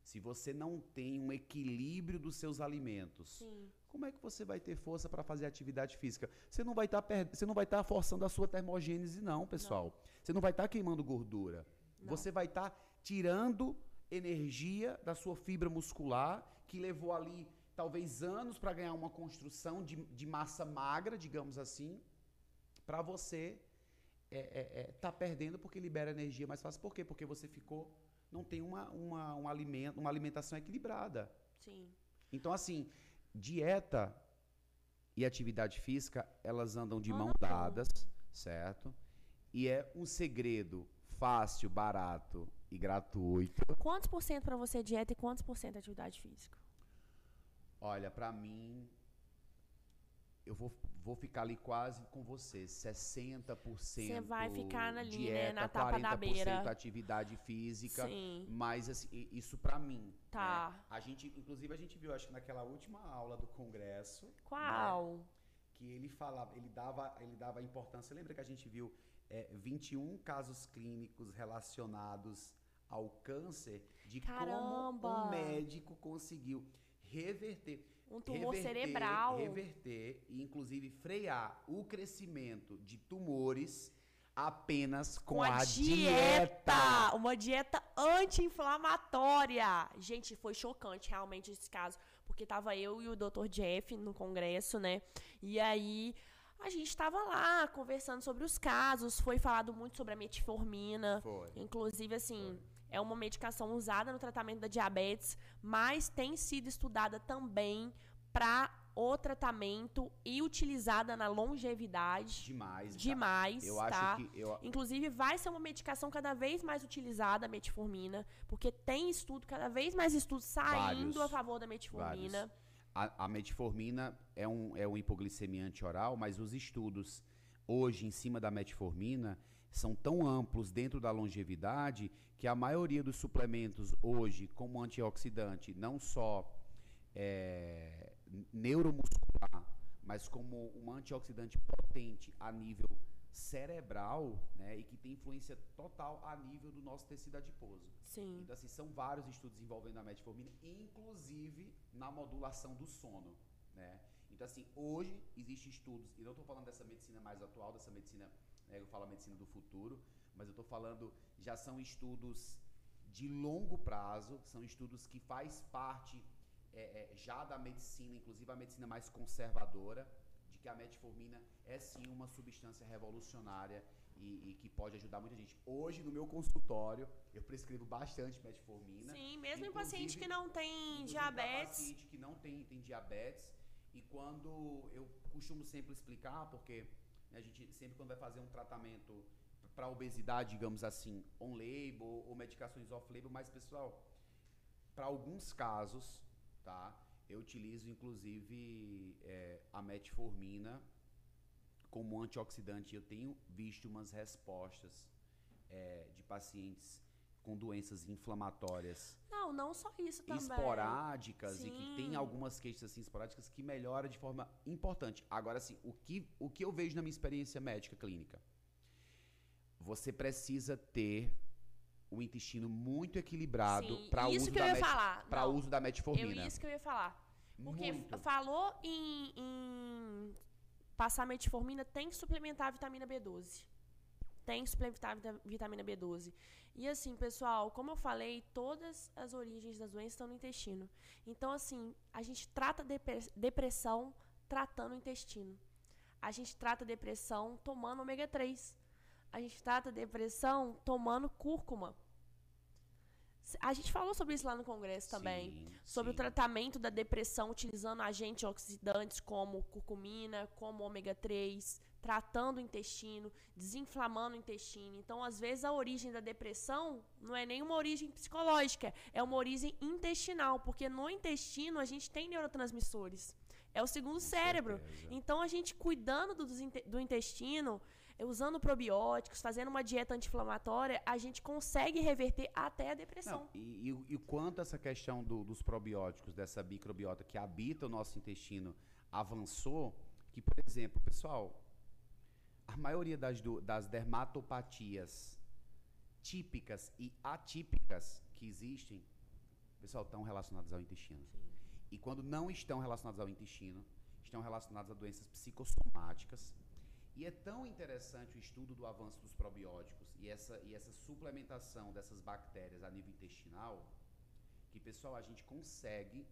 se você não tem um equilíbrio dos seus alimentos, Sim. como é que você vai ter força para fazer atividade física? Você não vai estar você não vai estar forçando a sua termogênese não, pessoal. Você não vai estar queimando gordura. Não. Você vai estar tirando energia da sua fibra muscular que levou ali talvez anos para ganhar uma construção de, de massa magra, digamos assim, para você é, é, é, tá perdendo porque libera energia mais fácil. Por quê? Porque você ficou não tem uma, uma, um alimento, uma alimentação equilibrada. Sim. Então, assim, dieta e atividade física, elas andam de Andam mão junto. dadas, certo? E é um segredo fácil, barato e gratuito. Quantos por cento pra você é dieta e quantos por cento é atividade física? Olha, pra mim, eu vou, vou ficar ali quase com você, 60% Você vai ficar ali, né, dieta, na tapa da 40% beira. atividade física. Sim. Mas assim, isso pra mim. Tá. né? A gente, inclusive, a gente viu, acho que naquela última aula do congresso. né, Qual? que ele falava, ele dava, ele dava importância. Lembra que a gente viu é, 21 casos clínicos relacionados ao câncer de como Caramba! um médico conseguiu reverter Um tumor reverter- cerebral. reverter e inclusive frear o crescimento de tumores apenas com, Com a, dieta! Uma dieta anti-inflamatória. Gente, foi chocante realmente esse caso. Porque tava eu e o Dr. Jeff no congresso, né? E aí a gente tava lá conversando sobre os casos. Foi falado muito sobre a metformina. Foi. Inclusive, assim, é uma medicação usada no tratamento da diabetes, mas tem sido estudada também para o tratamento e utilizada na longevidade. Demais. Demais, Eu tá? acho que eu, Inclusive, vai ser uma medicação cada vez mais utilizada, a metformina, porque tem estudo, cada vez mais estudos saindo Vários. a favor da metformina. A, a metformina é um, é um hipoglicemiante oral, mas os estudos hoje em cima da metformina são tão amplos dentro da longevidade que a maioria dos suplementos hoje, como antioxidante, não só é, neuromuscular, mas como um antioxidante potente a nível cerebral, né, e que tem influência total a nível do nosso tecido adiposo. Sim. Então, assim, são vários estudos envolvendo a metformina, inclusive na modulação do sono, né? Então, assim, hoje existem estudos, e não estou falando dessa medicina mais atual, dessa medicina, né, eu falo a medicina do futuro, mas eu estou falando, já são estudos de longo prazo, são estudos que faz parte é, é, já da medicina, inclusive a medicina mais conservadora, de que a metformina é sim uma substância revolucionária e, e, que pode ajudar muita gente. Hoje, no meu consultório, eu prescrevo bastante metformina. Sim, mesmo em paciente que não tem diabetes. paciente que não tem, tem diabetes. E quando eu costumo sempre explicar, porque a gente sempre quando vai fazer um tratamento para obesidade, digamos assim, on-label ou medicações off-label, mas pessoal, para alguns casos, tá? Eu utilizo inclusive é, a metformina como antioxidante. Eu tenho visto umas respostas é, de pacientes com doenças inflamatórias. Não, não só isso também. Esporádicas Sim. e que tem algumas queixas assim esporádicas que melhora de forma importante. Agora, assim, o que, o que eu vejo na minha experiência médica clínica? Você precisa ter o intestino muito equilibrado para uso, da met... uso da metformina. Eu, isso que eu ia falar. Porque muito. falou em, em passar metformina, tem que suplementar a vitamina B12. Tem que suplementar a vitamina B12. E assim, pessoal, como eu falei, todas as origens das doenças estão no intestino. Então, assim, a gente trata depressão tratando o intestino. A gente trata depressão tomando ômega 3 a gente trata depressão tomando cúrcuma. A gente falou sobre isso lá no congresso também, sim, sobre sim. o tratamento da depressão utilizando agentes oxidantes como curcumina, como ômega 3, tratando o intestino, desinflamando o intestino. Então, às vezes a origem da depressão não é nenhuma origem psicológica, é uma origem intestinal, porque no intestino a gente tem neurotransmissores. É o segundo cérebro. Então, a gente cuidando do, do intestino, usando probióticos, fazendo uma dieta anti-inflamatória, a gente consegue reverter até a depressão. Não, e, e, e quanto essa questão do, dos probióticos, dessa microbiota que habita o nosso intestino, avançou, que, por exemplo, pessoal, a maioria das, do, das dermatopatias típicas e atípicas que existem, pessoal, estão relacionadas ao intestino. Sim. E quando não estão relacionadas ao intestino, estão relacionadas a doenças psicossomáticas, e é tão interessante o estudo do avanço dos probióticos e essa, e essa suplementação dessas bactérias a nível intestinal, que, pessoal, a gente consegue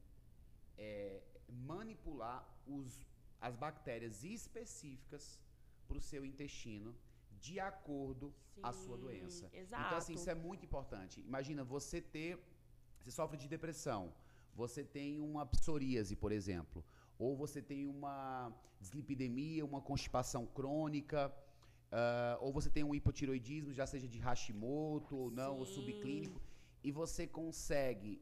é, manipular os, as bactérias específicas para o seu intestino de acordo Sim, à sua doença. Exato. Então, assim, isso é muito importante. Imagina você ter. Você sofre de depressão. Você tem uma psoríase, por exemplo ou você tem uma dislipidemia, uma constipação crônica, uh, ou você tem um hipotiroidismo, já seja de Hashimoto ou não, Sim. ou subclínico, e você consegue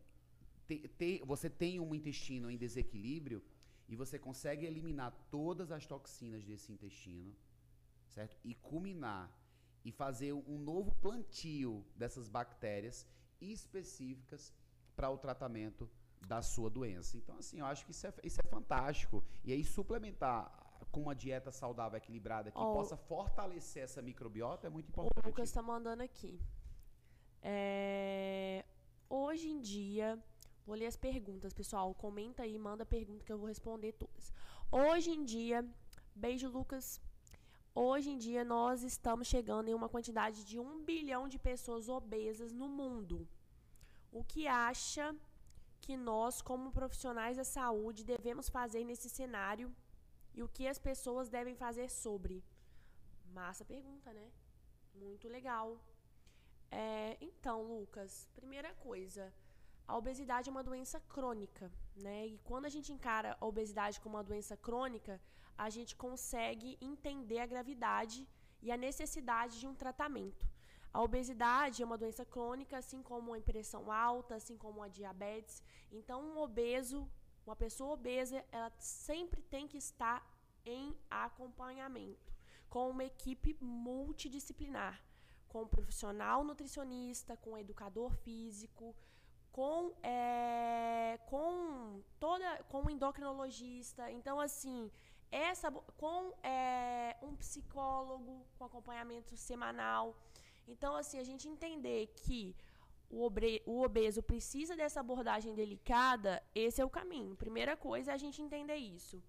ter, ter, você tem um intestino em desequilíbrio e você consegue eliminar todas as toxinas desse intestino, certo? E culminar e fazer um novo plantio dessas bactérias específicas para o tratamento da sua doença. Então, assim, eu acho que isso é, isso é fantástico. E aí, suplementar com uma dieta saudável, equilibrada, que oh, possa fortalecer essa microbiota é muito importante. O Lucas está mandando aqui. É, hoje em dia, vou ler as perguntas, pessoal. Comenta aí, manda pergunta que eu vou responder todas. Hoje em dia, beijo, Lucas. Hoje em dia, nós estamos chegando em uma quantidade de um bilhão de pessoas obesas no mundo. O que acha que nós, como profissionais da saúde, devemos fazer nesse cenário e o que as pessoas devem fazer sobre? Massa pergunta, né? Muito legal. É, então, Lucas, primeira coisa, a obesidade é uma doença crônica, né? E quando a gente encara a obesidade como uma doença crônica, a gente consegue entender a gravidade e a necessidade de um tratamento. A obesidade é uma doença crônica, assim como a pressão alta, assim como a diabetes. Então, um obeso Uma pessoa obesa, ela sempre tem que estar em acompanhamento com uma equipe multidisciplinar, com um profissional nutricionista, com um educador físico, com, é, com toda com um endocrinologista. Então, assim, essa com é, um psicólogo com acompanhamento semanal. Então, assim, a gente entender que o, obeso precisa dessa abordagem delicada, esse é o caminho. Primeira coisa é a gente entender isso.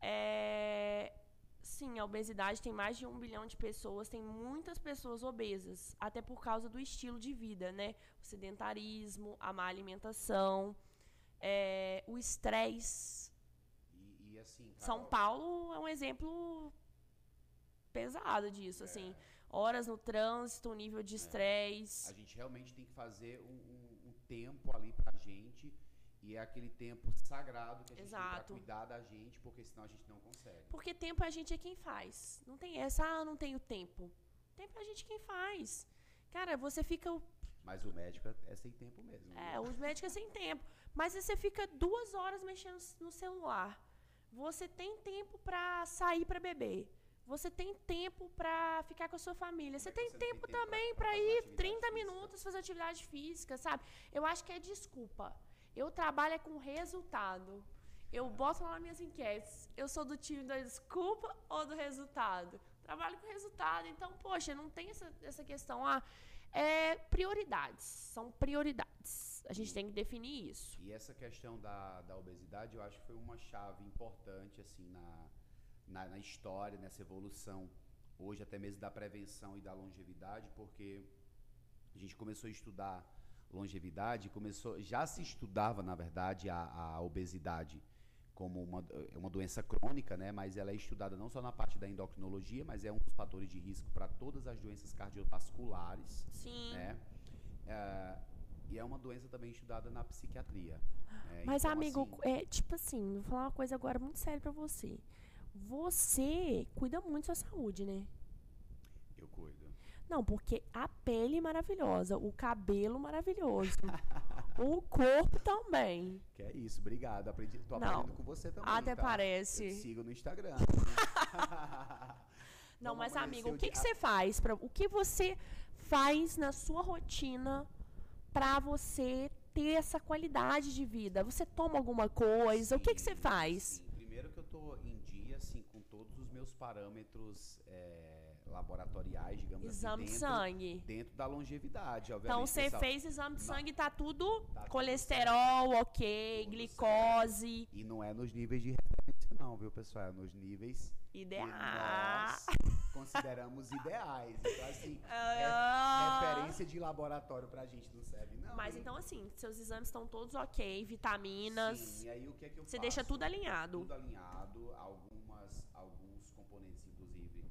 É, sim, a obesidade tem mais de um bilhão de pessoas, tem muitas pessoas obesas, até por causa do estilo de vida, né? O sedentarismo, a má alimentação, é, o estresse. Assim, São Paulo é um exemplo pesado disso, é. assim. Horas no trânsito, nível de é. estresse. A gente realmente tem que fazer um, um, um tempo ali pra gente e é aquele tempo sagrado que a gente Exato. tem pra cuidar da gente, porque senão a gente não consegue. Porque tempo a gente é quem faz. Não tem essa, ah, não tenho tempo. Tempo é a gente quem faz. Cara, você fica. Mas o médico é, é sem tempo mesmo. É, os médicos é sem tempo. Mas você fica duas horas mexendo no celular. Você tem tempo pra sair pra beber. Você tem tempo pra ficar com a sua família. Você, tem, você tempo tem tempo também pra ir 30 física. minutos fazer atividade física, sabe? Eu acho que é desculpa. Eu trabalho é com resultado. Eu boto lá nas minhas enquetes. Eu sou do time da desculpa ou do resultado? Trabalho com resultado. Então, poxa, não tem essa, essa questão. Ah, é prioridades. São prioridades. A gente tem que definir isso. E essa questão da, da obesidade, eu acho que foi uma chave importante, assim, na, na, na história, nessa evolução, hoje até mesmo da prevenção e da longevidade, porque a gente começou a estudar longevidade, começou, já se estudava, na verdade, a, a obesidade como uma, é uma doença crônica, né? Mas ela é estudada não só na parte da endocrinologia, mas é um dos fatores de risco para todas as doenças cardiovasculares. Sim. Né? É, e é uma doença também estudada na psiquiatria. Né? Mas, então, amigo, assim, é tipo assim, vou falar uma coisa agora muito séria para você. Você cuida muito da sua saúde, né? Não, porque a pele maravilhosa, o cabelo maravilhoso, o corpo também. Que é isso, obrigado. Aprendi, tô aprendendo Não, com você também. Até tá? parece. Eu sigo no Instagram. Não, mas amigo, o que, que você faz? Pra, o que você faz na sua rotina para você ter essa qualidade de vida? Você toma alguma coisa? Sim, o que, que você faz? Sim. Primeiro que eu tô em dia, assim, com todos os meus parâmetros. É laboratoriais, digamos exame assim. Exame de sangue. Dentro da longevidade, obviamente. Então você fez exame de sangue, tá tudo tá colesterol, tudo ok, tudo glicose. Certo. E não é nos níveis de referência, não, viu, pessoal? É nos níveis ideais. consideramos ideais. Então, assim, uh... referência de laboratório pra gente não serve, não. Mas hein? então, assim, seus exames estão todos ok, vitaminas. Sim, e aí o que é que eu Você faço? deixa tudo alinhado. Tudo alinhado, algumas, alguns componentes, inclusive,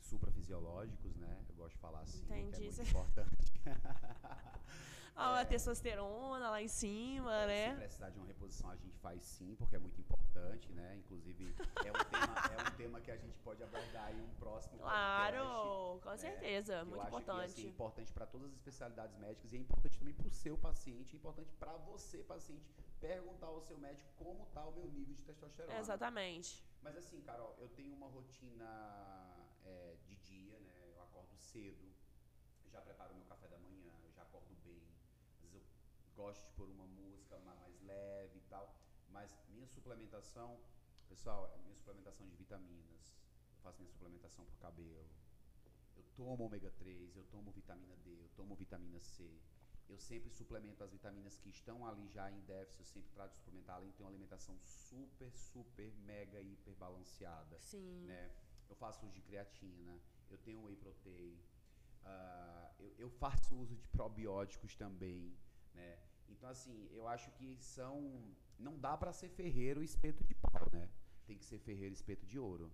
suprafisiológicos, né? Eu gosto de falar assim, Entendi. que é muito importante. a é, testosterona lá em cima, é, né? Se precisar de uma reposição, a gente faz sim, porque é muito importante, né? Inclusive, é um tema, é um tema que a gente pode abordar em um próximo Claro, podcast, com né? certeza, muito importante. Que, assim, é importante para todas as especialidades médicas e é importante também para o seu paciente, é importante para você, paciente, perguntar ao seu médico como está o meu nível de testosterona. Exatamente. Mas assim, Carol, eu tenho uma rotina é, de dia, né? Eu acordo cedo, já preparo meu café da manhã, eu já acordo bem. Às vezes eu gosto de pôr uma música mais leve e tal. Mas minha suplementação, pessoal, é minha suplementação de vitaminas. Eu faço minha suplementação para cabelo. Eu tomo ômega 3, eu tomo vitamina D, eu tomo vitamina C. Eu sempre suplemento as vitaminas que estão ali já em déficit, eu sempre trato de suplementar, além de ter uma alimentação super, super, mega, hiper balanceada. Sim. Né? eu faço uso de creatina, eu tenho whey protein, uh, eu, eu, faço uso de probióticos também, né? Então, assim, eu acho que são... Não dá para ser ferreiro espeto de pau, né? Tem que ser ferreiro espeto de ouro.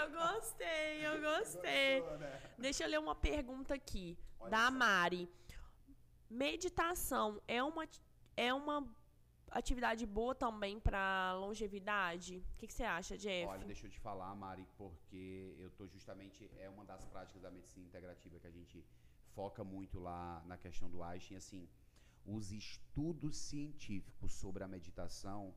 Eu gostei, eu gostei. Gostou, né? Deixa eu ler uma pergunta aqui, Olha da Mari. Meditação é uma, é uma atividade boa também para longevidade? O que, que, você acha, Jeff? Olha, deixa eu te falar, Mari, porque eu tô justamente é uma das práticas da medicina integrativa que a gente foca muito lá na questão do Einstein, assim, os estudos científicos sobre a meditação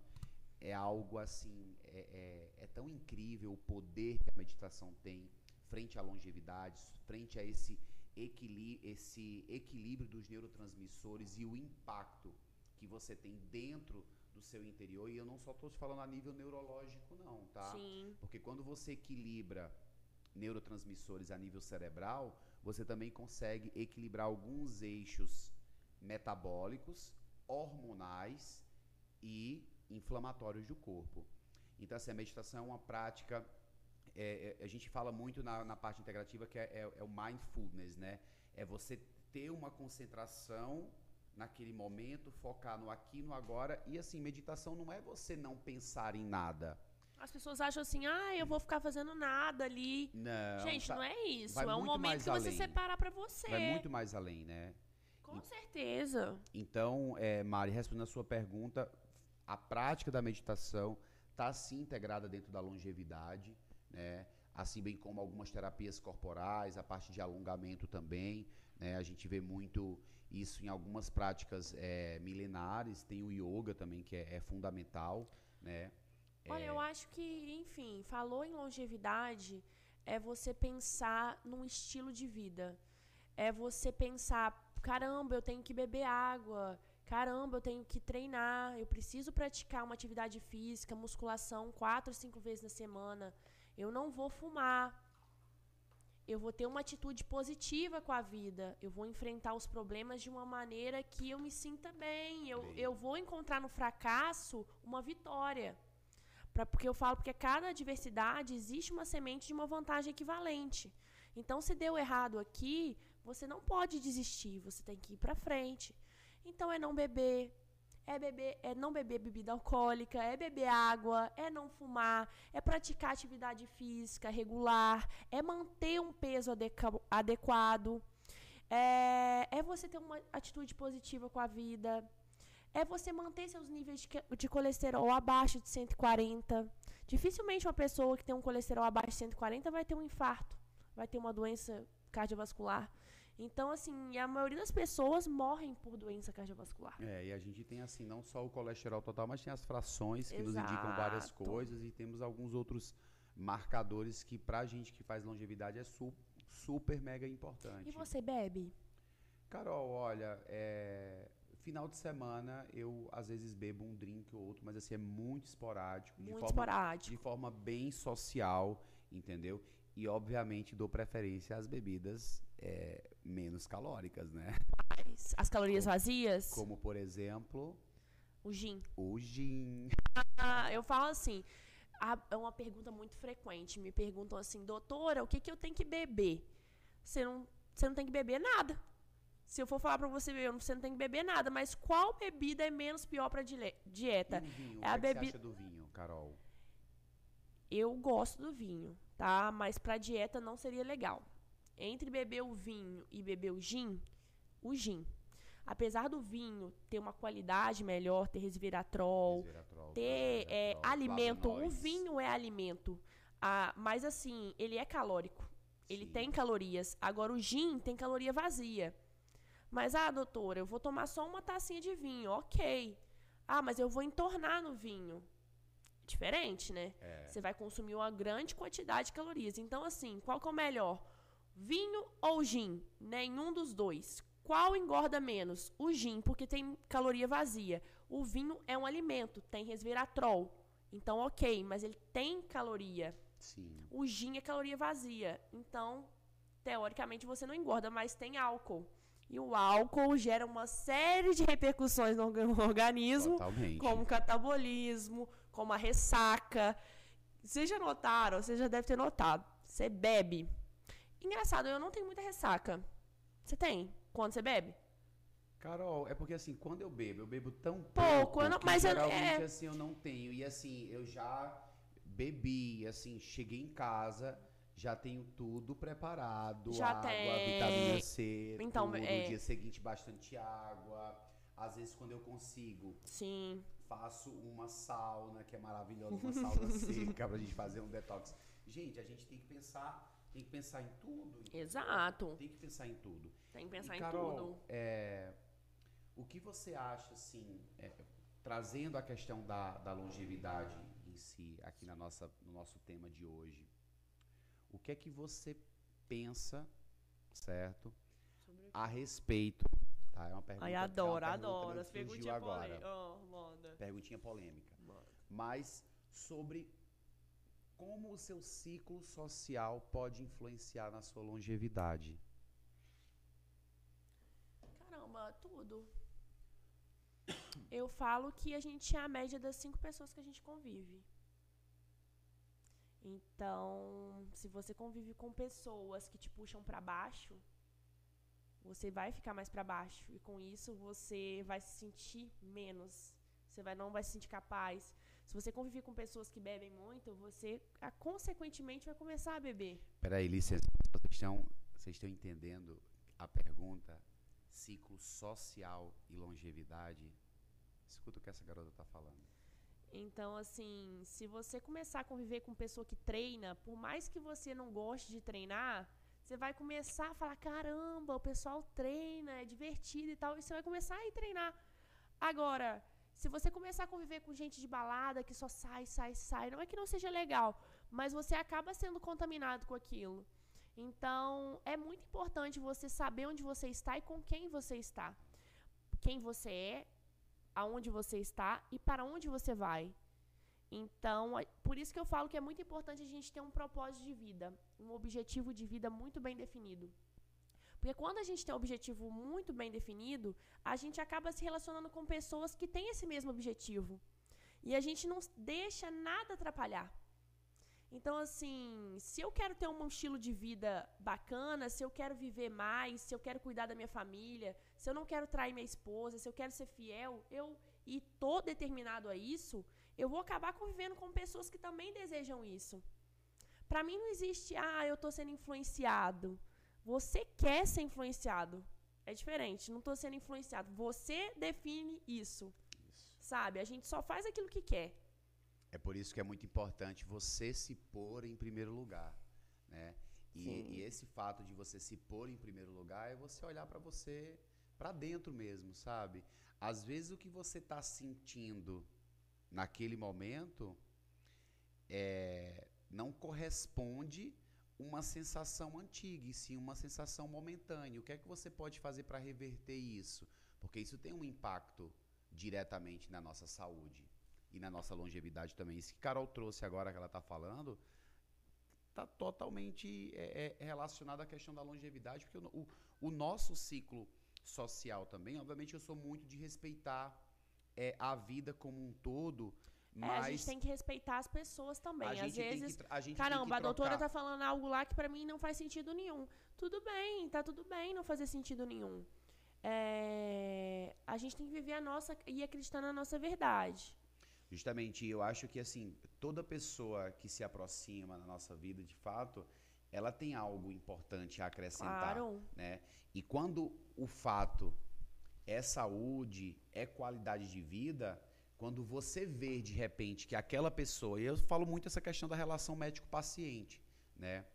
é algo assim, é, é, é tão incrível o poder que a meditação tem frente à longevidade, frente a esse, equili esse equilíbrio dos neurotransmissores e o impacto que você tem dentro do seu interior. E eu não só estou te falando a nível neurológico, não, tá? Sim. Porque quando você equilibra neurotransmissores a nível cerebral, você também consegue equilibrar alguns eixos metabólicos, hormonais e inflamatórios do corpo. Então, assim, a meditação é uma prática. É, é, a gente fala muito na, na parte integrativa que é, é, é, o mindfulness, né? É você ter uma concentração naquele momento, focar no aqui, no agora. E assim, meditação não é você não pensar em nada. As pessoas acham assim, ah, eu vou ficar fazendo nada ali. Não. Gente, tá, não é isso. É um momento que você separa para você. Vai muito mais além, né? Com certeza. Então, é, Mari, respondendo a sua pergunta, a prática da meditação está sim integrada dentro da longevidade, né? assim bem como algumas terapias corporais, a parte de alongamento também. Né? A gente vê muito isso em algumas práticas é, milenares, tem o yoga também, que é, é fundamental. Né? Olha, é... eu acho que, enfim, falou em longevidade, é você pensar num estilo de vida. É você pensar, caramba, eu tenho que beber água, caramba, eu tenho que treinar, eu preciso praticar uma atividade física, musculação, quatro, cinco vezes na semana. Eu não vou fumar. Eu vou ter uma atitude positiva com a vida. Eu vou enfrentar os problemas de uma maneira que eu me sinta bem. Eu, eu vou encontrar no fracasso uma vitória. Pra, porque eu falo porque cada adversidade existe uma semente de uma vantagem equivalente. Então, se deu errado aqui, você não pode desistir, você tem que ir para frente. Então, é não beber, é beber, é não beber bebida alcoólica, é beber água, é não fumar, é praticar atividade física regular, é manter um peso adequado, é, é você ter uma atitude positiva com a vida, é você manter seus níveis de, colesterol abaixo de 140. Dificilmente uma pessoa que tem um colesterol abaixo de 140 vai ter um infarto, vai ter uma doença cardiovascular. Então, assim, a maioria das pessoas morrem por doença cardiovascular. É, e a gente tem, assim, não só o colesterol total, mas tem as frações que Exato. nos indicam várias coisas e temos alguns outros marcadores que, pra gente que faz longevidade, é su super mega importante. E você bebe? Carol, olha, é, Final de semana, eu às vezes bebo um drink ou outro, mas assim, é muito esporádico. Muito de forma, esporádico. De forma bem social, entendeu? E, obviamente, dou preferência às bebidas é, menos calóricas, né? As, as calorias como, vazias? Como, por exemplo... O gin. O gin. Ah, eu falo assim, é uma pergunta muito frequente. Me perguntam assim, doutora, o que, que eu tenho que beber? Você não, você não tem que beber nada. Se eu for falar para você beber, você não tem que beber nada, mas qual bebida é menos pior para dieta? E vinho, é a bebida. Você acha do vinho, Carol? Eu gosto do vinho, tá? Mas para dieta não seria legal. Entre beber o vinho e beber o gin, o gin. Apesar do vinho ter uma qualidade melhor, ter resveratrol, resveratrol ter é, alimento, o vinho é alimento. Ah, mas assim, ele é calórico. Ele Sim. tem calorias. Agora o gin tem caloria vazia. Mas, ah, doutora, eu vou tomar só uma tacinha de vinho. Ok. Ah, mas eu vou entornar no vinho. Diferente, né? É. Você vai consumir uma grande quantidade de calorias. Então, assim, qual que é o melhor? Vinho ou gin? Nenhum dos dois. Qual engorda menos? O gin, porque tem caloria vazia. O vinho é um alimento, tem resveratrol. Então, ok, mas ele tem caloria. Sim. O gin é caloria vazia. Então, teoricamente, você não engorda, mas tem álcool. E o álcool gera uma série de repercussões no organismo, Totalmente. como catabolismo, como a ressaca. Vocês já notaram, você já deve ter notado. Você bebe. Engraçado, eu não tenho muita ressaca. Você tem? Quando você bebe? Carol, é porque assim, quando eu bebo, eu bebo tão pouco, pouco não, mas geralmente eu, é... assim eu não tenho. E assim, eu já bebi, assim, cheguei em casa, já tenho tudo preparado. Já água, tem. vitamina C, então, tudo. É... No dia seguinte, bastante água. Às vezes, quando eu consigo, Sim. faço uma sauna, que é maravilhosa, uma sauna seca pra gente fazer um detox. Gente, a gente tem que pensar, tem que pensar em tudo. Exato. Tem que pensar em tudo. Tem que pensar e, em Carol, tudo. É, O que você acha, assim, é, trazendo a questão da, da longevidade em si, aqui na nossa, no nosso tema de hoje, o que é que você pensa, certo, a respeito Tá, é uma pergunta. Ai, adoro, é adoro. As perguntinhas polêmicas. Oh, Perguntinha polêmica. Manda. Mas sobre como o seu ciclo social pode influenciar na sua longevidade. Caramba, tudo. Eu falo que a gente é a média das cinco pessoas que a gente convive. Então, se você convive com pessoas que te puxam para baixo, você vai ficar mais para baixo e com isso você vai se sentir menos. Você vai não vai se sentir capaz. Se você conviver com pessoas que bebem muito, você a, consequentemente vai começar a beber. Peraí, licença, vocês estão, vocês estão entendendo a pergunta ciclo social e longevidade? Escuta o que essa garota está falando. Então, assim, se você começar a conviver com pessoa que treina, por mais que você não goste de treinar, você vai começar a falar: caramba, o pessoal treina, é divertido e tal, e você vai começar a ir treinar. Agora, se você começar a conviver com gente de balada que só sai, sai, sai, não é que não seja legal, mas você acaba sendo contaminado com aquilo. Então, é muito importante você saber onde você está e com quem você está. Quem você é, aonde você está e para onde você vai. Então, por isso que eu falo que é muito importante a gente ter um propósito de vida, um objetivo de vida muito bem definido. Porque quando a gente tem um objetivo muito bem definido, a gente acaba se relacionando com pessoas que têm esse mesmo objetivo. E a gente não deixa nada atrapalhar. Então, assim, se eu quero ter um estilo de vida bacana, se eu quero viver mais, se eu quero cuidar da minha família, se eu não quero trair minha esposa, se eu quero ser fiel, eu e tô determinado a isso, eu vou acabar convivendo com pessoas que também desejam isso. Para mim não existe, ah, eu estou sendo influenciado. Você quer ser influenciado. É diferente, não estou sendo influenciado. Você define isso, isso. Sabe? A gente só faz aquilo que quer. É por isso que é muito importante você se pôr em primeiro lugar, né? E, e esse fato de você se pôr em primeiro lugar é você olhar para você, para dentro mesmo, sabe? Às vezes o que você está sentindo naquele momento é, não corresponde uma sensação antiga, e sim uma sensação momentânea. O que é que você pode fazer para reverter isso? Porque isso tem um impacto diretamente na nossa saúde e na nossa longevidade também. Isso que Carol trouxe agora que ela está falando está totalmente é, é, relacionado à questão da longevidade, porque o, o, o, nosso ciclo social também, obviamente eu sou muito de respeitar é, a vida como um todo. Mas é, a gente tem que respeitar as pessoas também. Às vezes, que, caramba, a doutora tá falando algo lá que para mim não faz sentido nenhum. Tudo bem, tá tudo bem não fazer sentido nenhum. É, a gente tem que viver a nossa e acreditar na nossa verdade. Justamente, eu acho que assim, toda pessoa que se aproxima na nossa vida, de fato, ela tem algo importante a acrescentar, claro. né? E quando o fato é saúde, é qualidade de vida, quando você vê de repente que aquela pessoa, e eu falo muito essa questão da relação médico-paciente, né?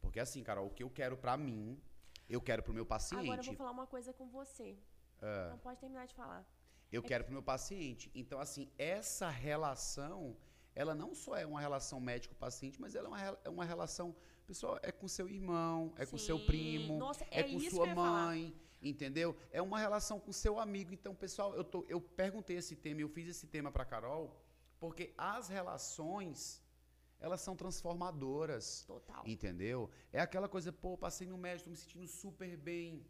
Porque assim, Carol, o que eu quero para mim, eu quero pro meu paciente. Agora eu vou falar uma coisa com você. Uh, Não pode terminar de falar. Eu é quero que... pro meu paciente. Então, assim, essa relação, ela não só é uma relação médico-paciente, mas ela é uma, é uma relação, pessoal, é com seu irmão, é Sim. com seu primo, Nossa, é, é com sua mãe. Entendeu? É uma relação com seu amigo. Então, pessoal, eu, tô, eu perguntei esse tema, eu fiz esse tema para Carol, porque as relações elas são transformadoras. Total. Entendeu? É aquela coisa, pô, passei no médico, tô me sentindo super bem.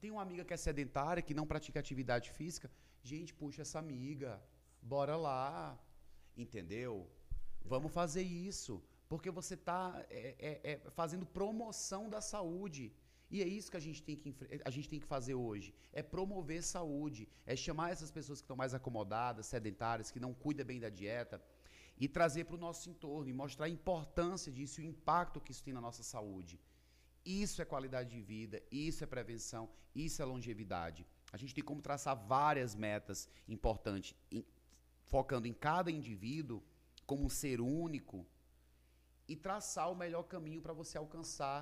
Tem uma amiga que é sedentária, que não pratica atividade física. Gente, puxa essa amiga. Bora lá. Entendeu? Vamos fazer isso. Porque você está é, é, é, fazendo promoção da saúde. E é isso que a gente tem que, a gente tem que fazer hoje. É promover saúde, é chamar essas pessoas que estão mais acomodadas, sedentárias, que não cuidam bem da dieta, e trazer para o nosso entorno e mostrar a importância disso e o impacto que isso tem na nossa saúde. Isso é qualidade de vida, isso é prevenção, isso é longevidade. A gente tem como traçar várias metas importantes, em, focando em cada indivíduo como um ser único e traçar o melhor caminho para você alcançar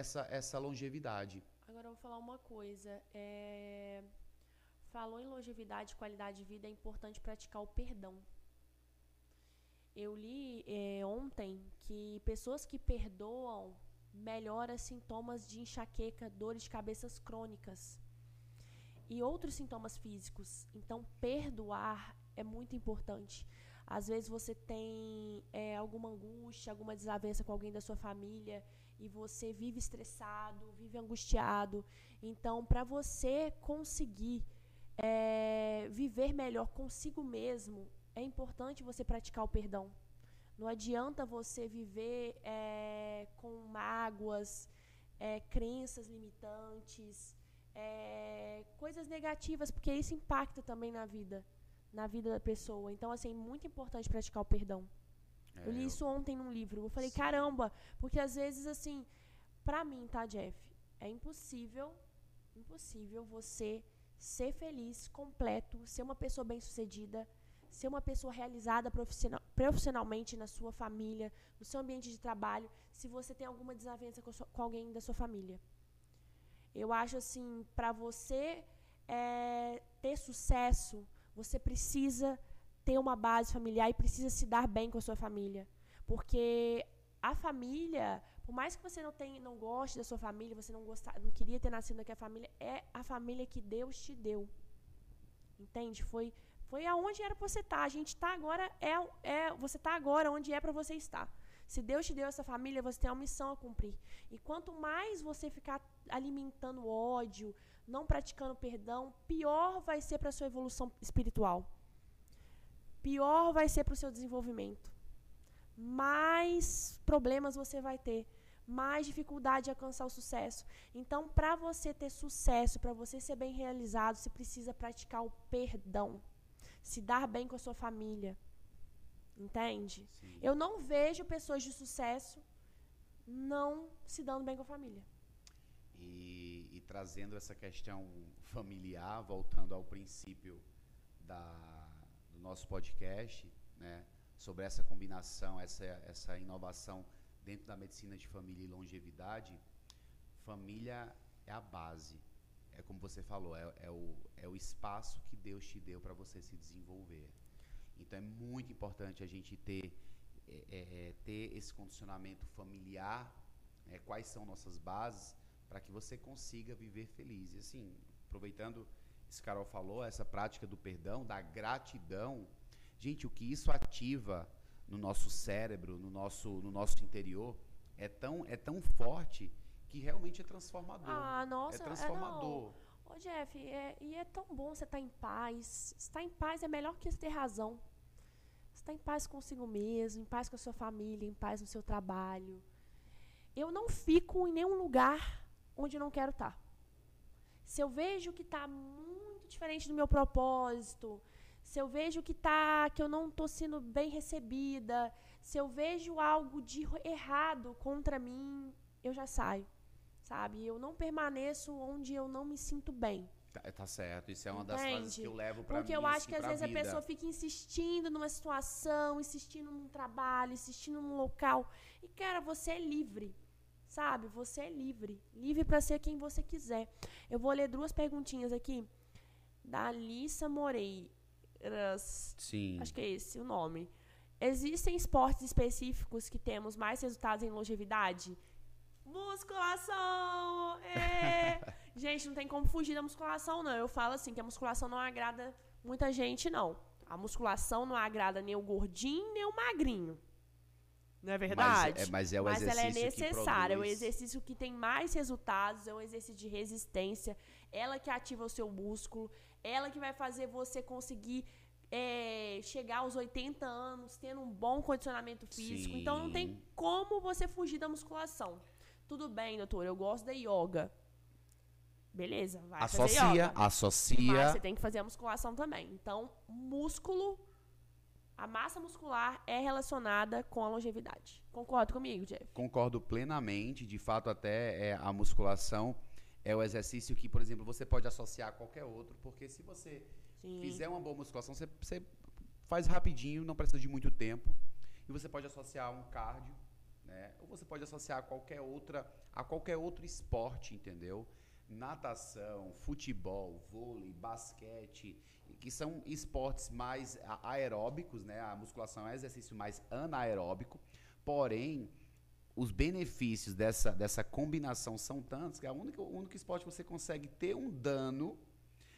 essa, essa longevidade. Agora eu vou falar uma coisa. É... falou em longevidade qualidade de vida, é importante praticar o perdão. Eu li é, ontem que pessoas que perdoam melhoram sintomas de enxaqueca, dores de cabeças crônicas e outros sintomas físicos. Então, perdoar é muito importante. Às vezes você tem é, alguma angústia, alguma desavença com alguém da sua família e você vive estressado, vive angustiado. Então, para você conseguir é, viver melhor consigo mesmo, é importante você praticar o perdão. Não adianta você viver é, com mágoas, é, crenças limitantes, é, coisas negativas, porque isso impacta também na vida, na vida da pessoa. Então, assim, é muito importante praticar o perdão. eu li isso ontem num livro. Eu falei, Sim. caramba, porque às vezes, assim, pra mim, tá, Jeff? É impossível, impossível você ser feliz, completo, ser uma pessoa bem-sucedida, ser uma pessoa realizada profissional, profissionalmente na sua família, no seu ambiente de trabalho, se você tem alguma desavença com, com alguém da sua família. Eu acho assim, para você é, ter sucesso, você precisa ter uma base familiar e precisa se dar bem com a sua família. Porque a família, por mais que você não tenha, não goste da sua família, você não gostar, não queria ter nascido naquela família, é a família que Deus te deu. Entende? Foi foi aonde era para você estar. Tá. A gente está agora é, é você está agora onde é para você estar. Se Deus te deu essa família, você tem uma missão a cumprir. E quanto mais você ficar alimentando ódio, não praticando perdão, pior vai ser para sua evolução espiritual. Pior vai ser para o seu desenvolvimento. Mais problemas você vai ter mais dificuldade de alcançar o sucesso. Então, para você ter sucesso, para você ser bem realizado, você precisa praticar o perdão se dar bem com a sua família. Entende? Sim. Eu não vejo pessoas de sucesso não se dando bem com a família. E trazendo essa questão familiar, voltando ao princípio da, do nosso podcast, né, sobre essa combinação, essa, essa inovação dentro da medicina de família e longevidade, família é a base é como você falou, é, é, o, é o espaço que Deus te deu para você se desenvolver. Então é muito importante a gente ter, é, é, é ter esse condicionamento familiar, né, quais são nossas bases, para que você consiga viver feliz. E assim, aproveitando que Carol falou, essa prática do perdão, da gratidão, gente, o que isso ativa no nosso cérebro, no nosso, no nosso interior, é tão, é tão forte que realmente é transformador. Ah, nossa, é transformador. É, Ô, Jeff, é, e é tão bom você estar tá em paz. Estar em paz é melhor que ter razão. Estar em paz consigo mesmo, em paz com a sua família, em paz no seu trabalho. Eu não fico em nenhum lugar onde eu não quero estar. Tá. Se eu vejo que está muito diferente do meu propósito, se eu vejo que tá que eu não estou sendo bem recebida, se eu vejo algo de errado contra mim, eu já saio sabe? Eu não permaneço onde eu não me sinto bem. Tá, tá certo, isso é uma Entende? das frases que eu levo para Porque eu acho assim, que às vezes vida. a pessoa fica insistindo numa situação, insistindo num trabalho, insistindo num local. E, cara, você é livre, sabe? Você é livre. Livre para ser quem você quiser. Eu vou ler duas perguntinhas aqui. Da Alissa Moreiras. Sim. Acho que é esse o nome. Existem esportes específicos que temos mais resultados em longevidade? Musculação! É. gente, não tem como fugir da musculação, não. Eu falo assim que a musculação não agrada muita gente, não. A musculação não agrada nem o gordinho, nem o magrinho. Não é verdade? Mas é, mas é o mas ela é necessária. É o exercício que tem mais resultados, é o exercício de resistência. Ela que ativa o seu músculo, ela que vai fazer você conseguir é, chegar aos 80 anos tendo um bom condicionamento físico. Sim. Então não tem como você fugir da musculação. Tudo bem, doutor, eu gosto da yoga. Beleza, vai associa, fazer yoga. Associa, Mas você tem que fazer a musculação também. Então, músculo, a massa muscular é relacionada com a longevidade. Concorda comigo, Jeff? Concordo plenamente. De fato, até é, a musculação é o exercício que, por exemplo, você pode associar a qualquer outro, porque se você Sim. fizer uma boa musculação, você, você faz rapidinho, não precisa de muito tempo. E você pode associar um cardio né? Ou você pode associar a qualquer outra, a qualquer outro esporte, entendeu? natação, futebol, vôlei, basquete, que são esportes mais aeróbicos, né? A musculação é um exercício mais anaeróbico, porém os benefícios dessa, dessa combinação são tantos que é o único, o único esporte que você consegue ter um dano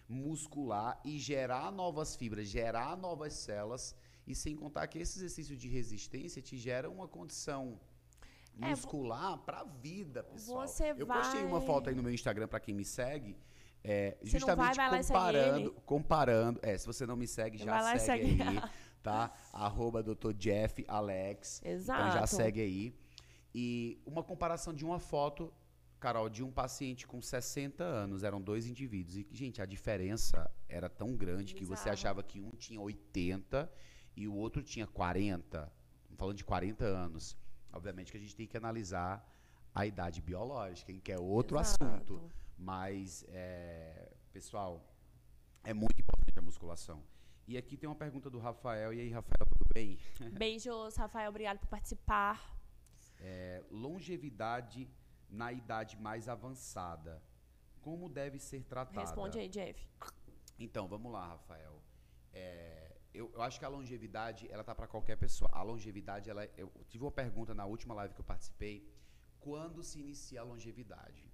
muscular e gerar novas fibras, gerar novas células, e sem contar que esse exercício de resistência te gera uma condição é, muscular é, para a vida, pessoal. Você Eu vai... postei uma foto aí no meu Instagram para quem me segue, é, justamente vai, vai comparando, comparando. É, se você não me segue, já segue, segue aí, tá? Arroba Dr. Jeff Alex. Exato. Então já segue aí. E uma comparação de uma foto, Carol, de um paciente com 60 anos, eram dois indivíduos. E, gente, a diferença era tão grande que você achava que um tinha 80 e o outro tinha 40. Falando de 40 anos. Obviamente que a gente tem que analisar a idade biológica, que é outro Exato. assunto. Mas, é, pessoal, é muito importante a musculação. E aqui tem uma pergunta do Rafael. E aí, Rafael, tudo bem? Beijos, Rafael. Obrigado por participar. É, longevidade na idade mais avançada. Como deve ser tratada? Responde aí, Jeff. Então, vamos lá, Rafael. É, eu, eu, acho que a longevidade, ela tá para qualquer pessoa. A longevidade, ela, eu tive uma pergunta na última live que eu participei. Quando se inicia a longevidade?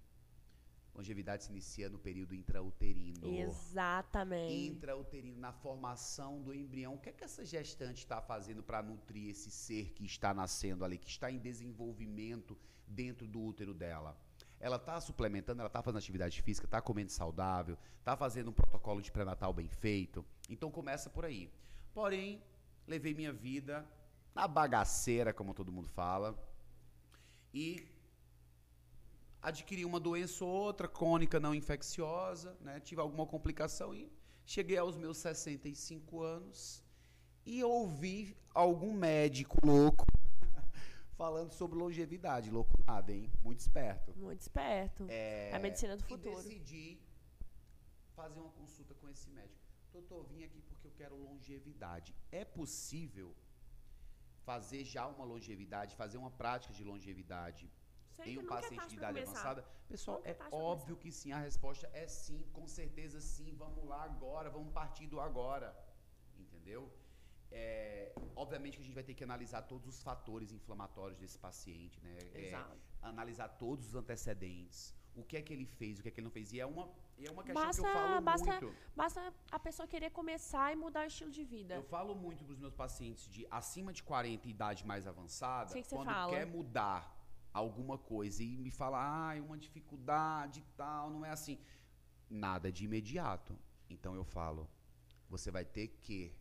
Longevidade se inicia no período intrauterino. Exatamente. Intrauterino, na formação do embrião. O que é que essa gestante está fazendo para nutrir esse ser que está nascendo ali, que está em desenvolvimento dentro do útero dela? Ela está suplementando, ela está fazendo atividade física, está comendo saudável, está fazendo um protocolo de pré-natal bem feito. Então começa por aí. Porém, levei minha vida na bagaceira, como todo mundo fala, e adquiri uma doença ou outra, crônica não infecciosa, né? tive alguma complicação e cheguei aos meus 65 anos e ouvi algum médico louco falando sobre longevidade. Louco nada, hein? Muito esperto. Muito esperto. É, a medicina do futuro. E decidi fazer uma consulta com esse médico. Doutor, vim aqui porque eu quero longevidade. É possível fazer já uma longevidade, fazer uma prática de longevidade em um paciente de idade avançada? Pessoal, é óbvio que sim. A resposta é sim, com certeza sim. Vamos lá agora, vamos partir do agora. Entendeu? É, obviamente que a gente vai ter que analisar todos os fatores inflamatórios desse paciente, né? É, analisar todos os antecedentes. O que é que ele fez, o que é que ele não fez. E é uma, é uma questão basta, que eu falo basta, muito. Basta a pessoa querer começar e mudar o estilo de vida. Eu falo muito para os meus pacientes de acima de 40 e idade mais avançada, que quando quer mudar alguma coisa e me fala, ah, é uma dificuldade e tal, não é assim. Nada de imediato. Então eu falo, você vai ter que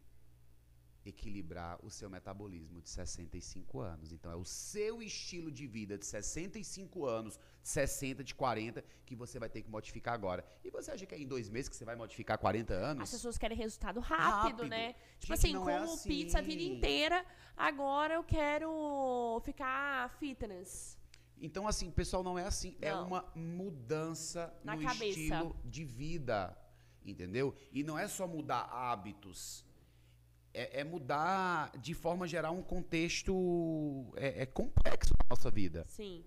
equilibrar o seu metabolismo de 65 anos. Então é o seu estilo de vida de 65 anos, 60, de 40, que você vai ter que modificar agora. E você acha que é em dois meses que você vai modificar 40 anos? As pessoas querem resultado rápido, rápido. né? Tipo Gente, assim, como é assim. pizza a vida inteira, agora eu quero ficar fitness. Então, assim, pessoal, não é assim. É não. É uma mudança Na no cabeça. estilo de vida. Entendeu? E não é só mudar hábitos. É, é mudar, de forma geral, um contexto é, é complexo na nossa vida. Sim.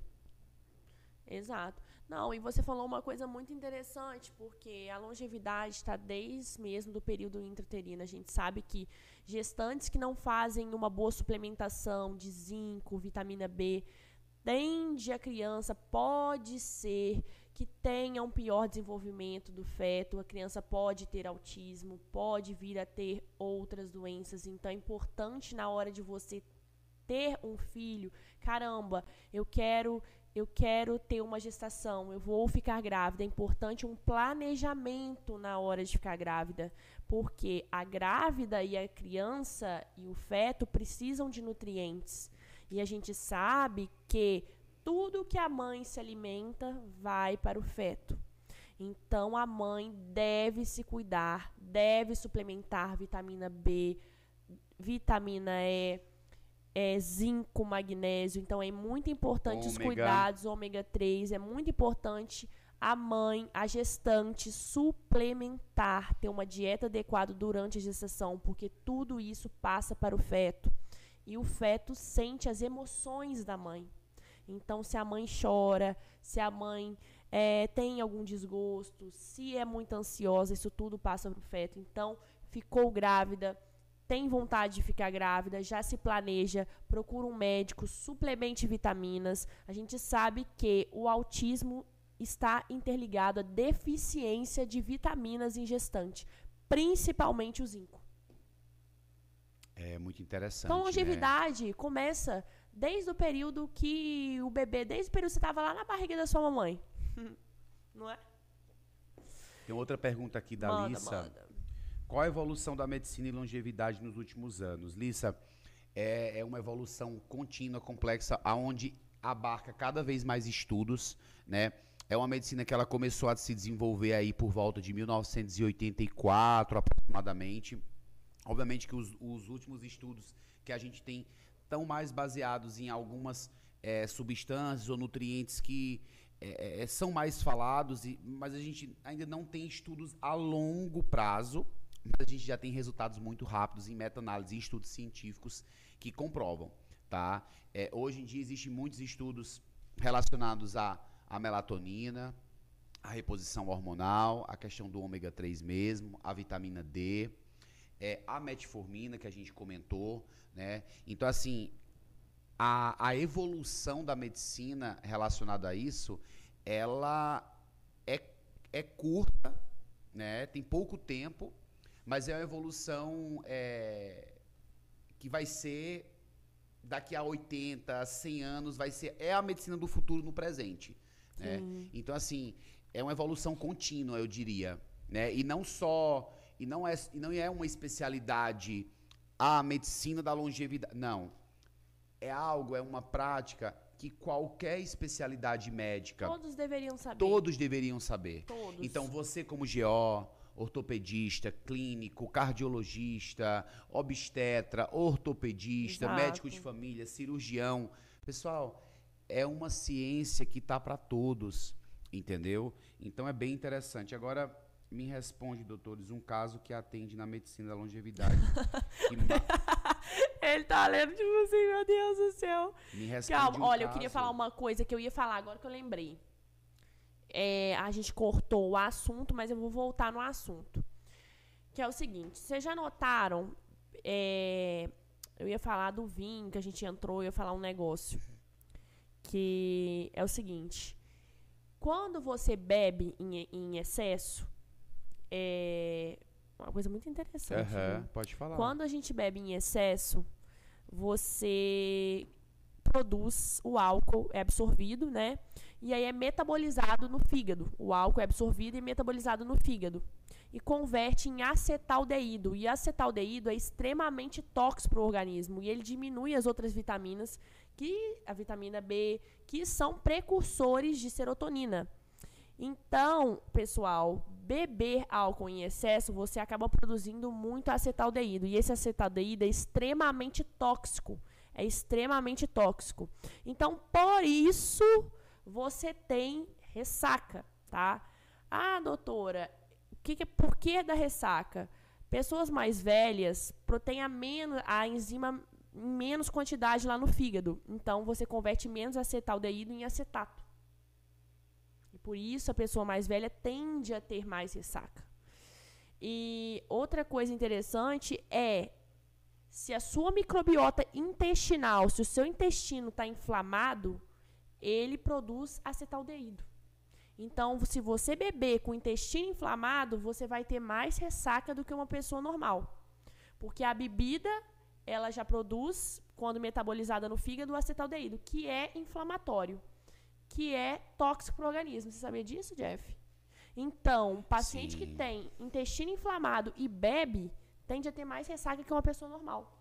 Exato. Não, e você falou uma coisa muito interessante, porque a longevidade está desde mesmo do período intrauterino. A gente sabe que gestantes que não fazem uma boa suplementação de zinco, vitamina B, tende a criança, pode ser que tenha um pior desenvolvimento do feto, a criança pode ter autismo, pode vir a ter outras doenças. Então é importante na hora de você ter um filho, caramba, eu quero eu quero ter uma gestação, eu vou ficar grávida. É importante um planejamento na hora de ficar grávida, porque a grávida e a criança e o feto precisam de nutrientes. E a gente sabe que tudo que a mãe se alimenta vai para o feto. Então a mãe deve se cuidar, deve suplementar vitamina B, vitamina E, é, zinco, magnésio. Então é muito importante ômega. os cuidados, ômega 3, é muito importante a mãe, a gestante suplementar, ter uma dieta adequada durante a gestação, porque tudo isso passa para o feto e o feto sente as emoções da mãe. Então, se a mãe chora, se a mãe é, tem algum desgosto, se é muito ansiosa, isso tudo passa para o feto. Então, ficou grávida, tem vontade de ficar grávida, já se planeja, procura um médico, suplemente vitaminas. A gente sabe que o autismo está interligado à deficiência de vitaminas em gestante, principalmente o zinco. É muito interessante. Então, a longevidade né? começa desde o período que o bebê, desde o período que você estava lá na barriga da sua mamãe. Não é? Tem outra pergunta aqui da manda, Lissa. Manda. Qual a evolução da medicina e longevidade nos últimos anos? Lissa, é, é uma evolução contínua, complexa, aonde abarca cada vez mais estudos, né? É uma medicina que ela começou a se desenvolver aí por volta de 1984, aproximadamente. Obviamente que os, os últimos estudos que a gente tem estão mais baseados em algumas é, substâncias ou nutrientes que é, é, são mais falados, e, mas a gente ainda não tem estudos a longo prazo, mas a gente já tem resultados muito rápidos em meta-análise e estudos científicos que comprovam. Tá? É, hoje em dia existem muitos estudos relacionados à, à melatonina, à reposição hormonal, a questão do ômega 3 mesmo, a vitamina D, é, a metformina que a gente comentou, né? Então, assim, a, a evolução da medicina relacionada a isso, ela é, é curta, né? Tem pouco tempo, mas é uma evolução é, que vai ser daqui a 80, 100 anos, vai ser é a medicina do futuro no presente, né? Então assim, é uma evolução contínua, eu diria, né? E não só e não é, e não é uma especialidade a medicina da longevidade. Não. É algo, é uma prática que qualquer especialidade médica. Todos deveriam saber. Todos deveriam saber. Todos. Então, você, como GO, ortopedista, clínico, cardiologista, obstetra, ortopedista, Exato. médico de família, cirurgião. Pessoal, é uma ciência que está para todos, entendeu? Então é bem interessante. Agora, me responde, doutores, um caso que atende na medicina da longevidade. Ele tá lendo tipo assim, meu Deus do céu. Me responde Calma, um olha, caso. eu queria falar uma coisa que eu ia falar agora que eu lembrei. É, a gente cortou o assunto, mas eu vou voltar no assunto. Que é o seguinte, vocês já notaram? É, eu ia falar do vinho que a gente entrou, eu ia falar um negócio. Que é o seguinte. Quando você bebe em, em excesso, é uma coisa muito interessante. Uhum, pode falar. Quando a gente bebe em excesso, você produz o álcool, é absorvido, né? E aí é metabolizado no fígado. O álcool é absorvido e metabolizado no fígado. E converte em acetaldeído. E acetaldeído é extremamente tóxico para o organismo. E ele diminui as outras vitaminas, que a vitamina B, que são precursores de serotonina. Então, pessoal, beber álcool em excesso, você acaba produzindo muito acetaldeído. E esse acetaldeído é extremamente tóxico. É extremamente tóxico. Então, por isso, você tem ressaca, tá? Ah, doutora, que que, por que da ressaca? Pessoas mais velhas têm a, menos, a enzima em menos quantidade lá no fígado. Então, você converte menos acetaldeído em acetato. Por isso a pessoa mais velha tende a ter mais ressaca. E outra coisa interessante é se a sua microbiota intestinal, se o seu intestino está inflamado, ele produz acetaldeído. Então, se você beber com o intestino inflamado, você vai ter mais ressaca do que uma pessoa normal. Porque a bebida, ela já produz, quando metabolizada no fígado, o acetaldeído, que é inflamatório que é tóxico para o organismo. Você sabia disso, Jeff? Então, paciente Sim. que tem intestino inflamado e bebe tende a ter mais ressaca que uma pessoa normal.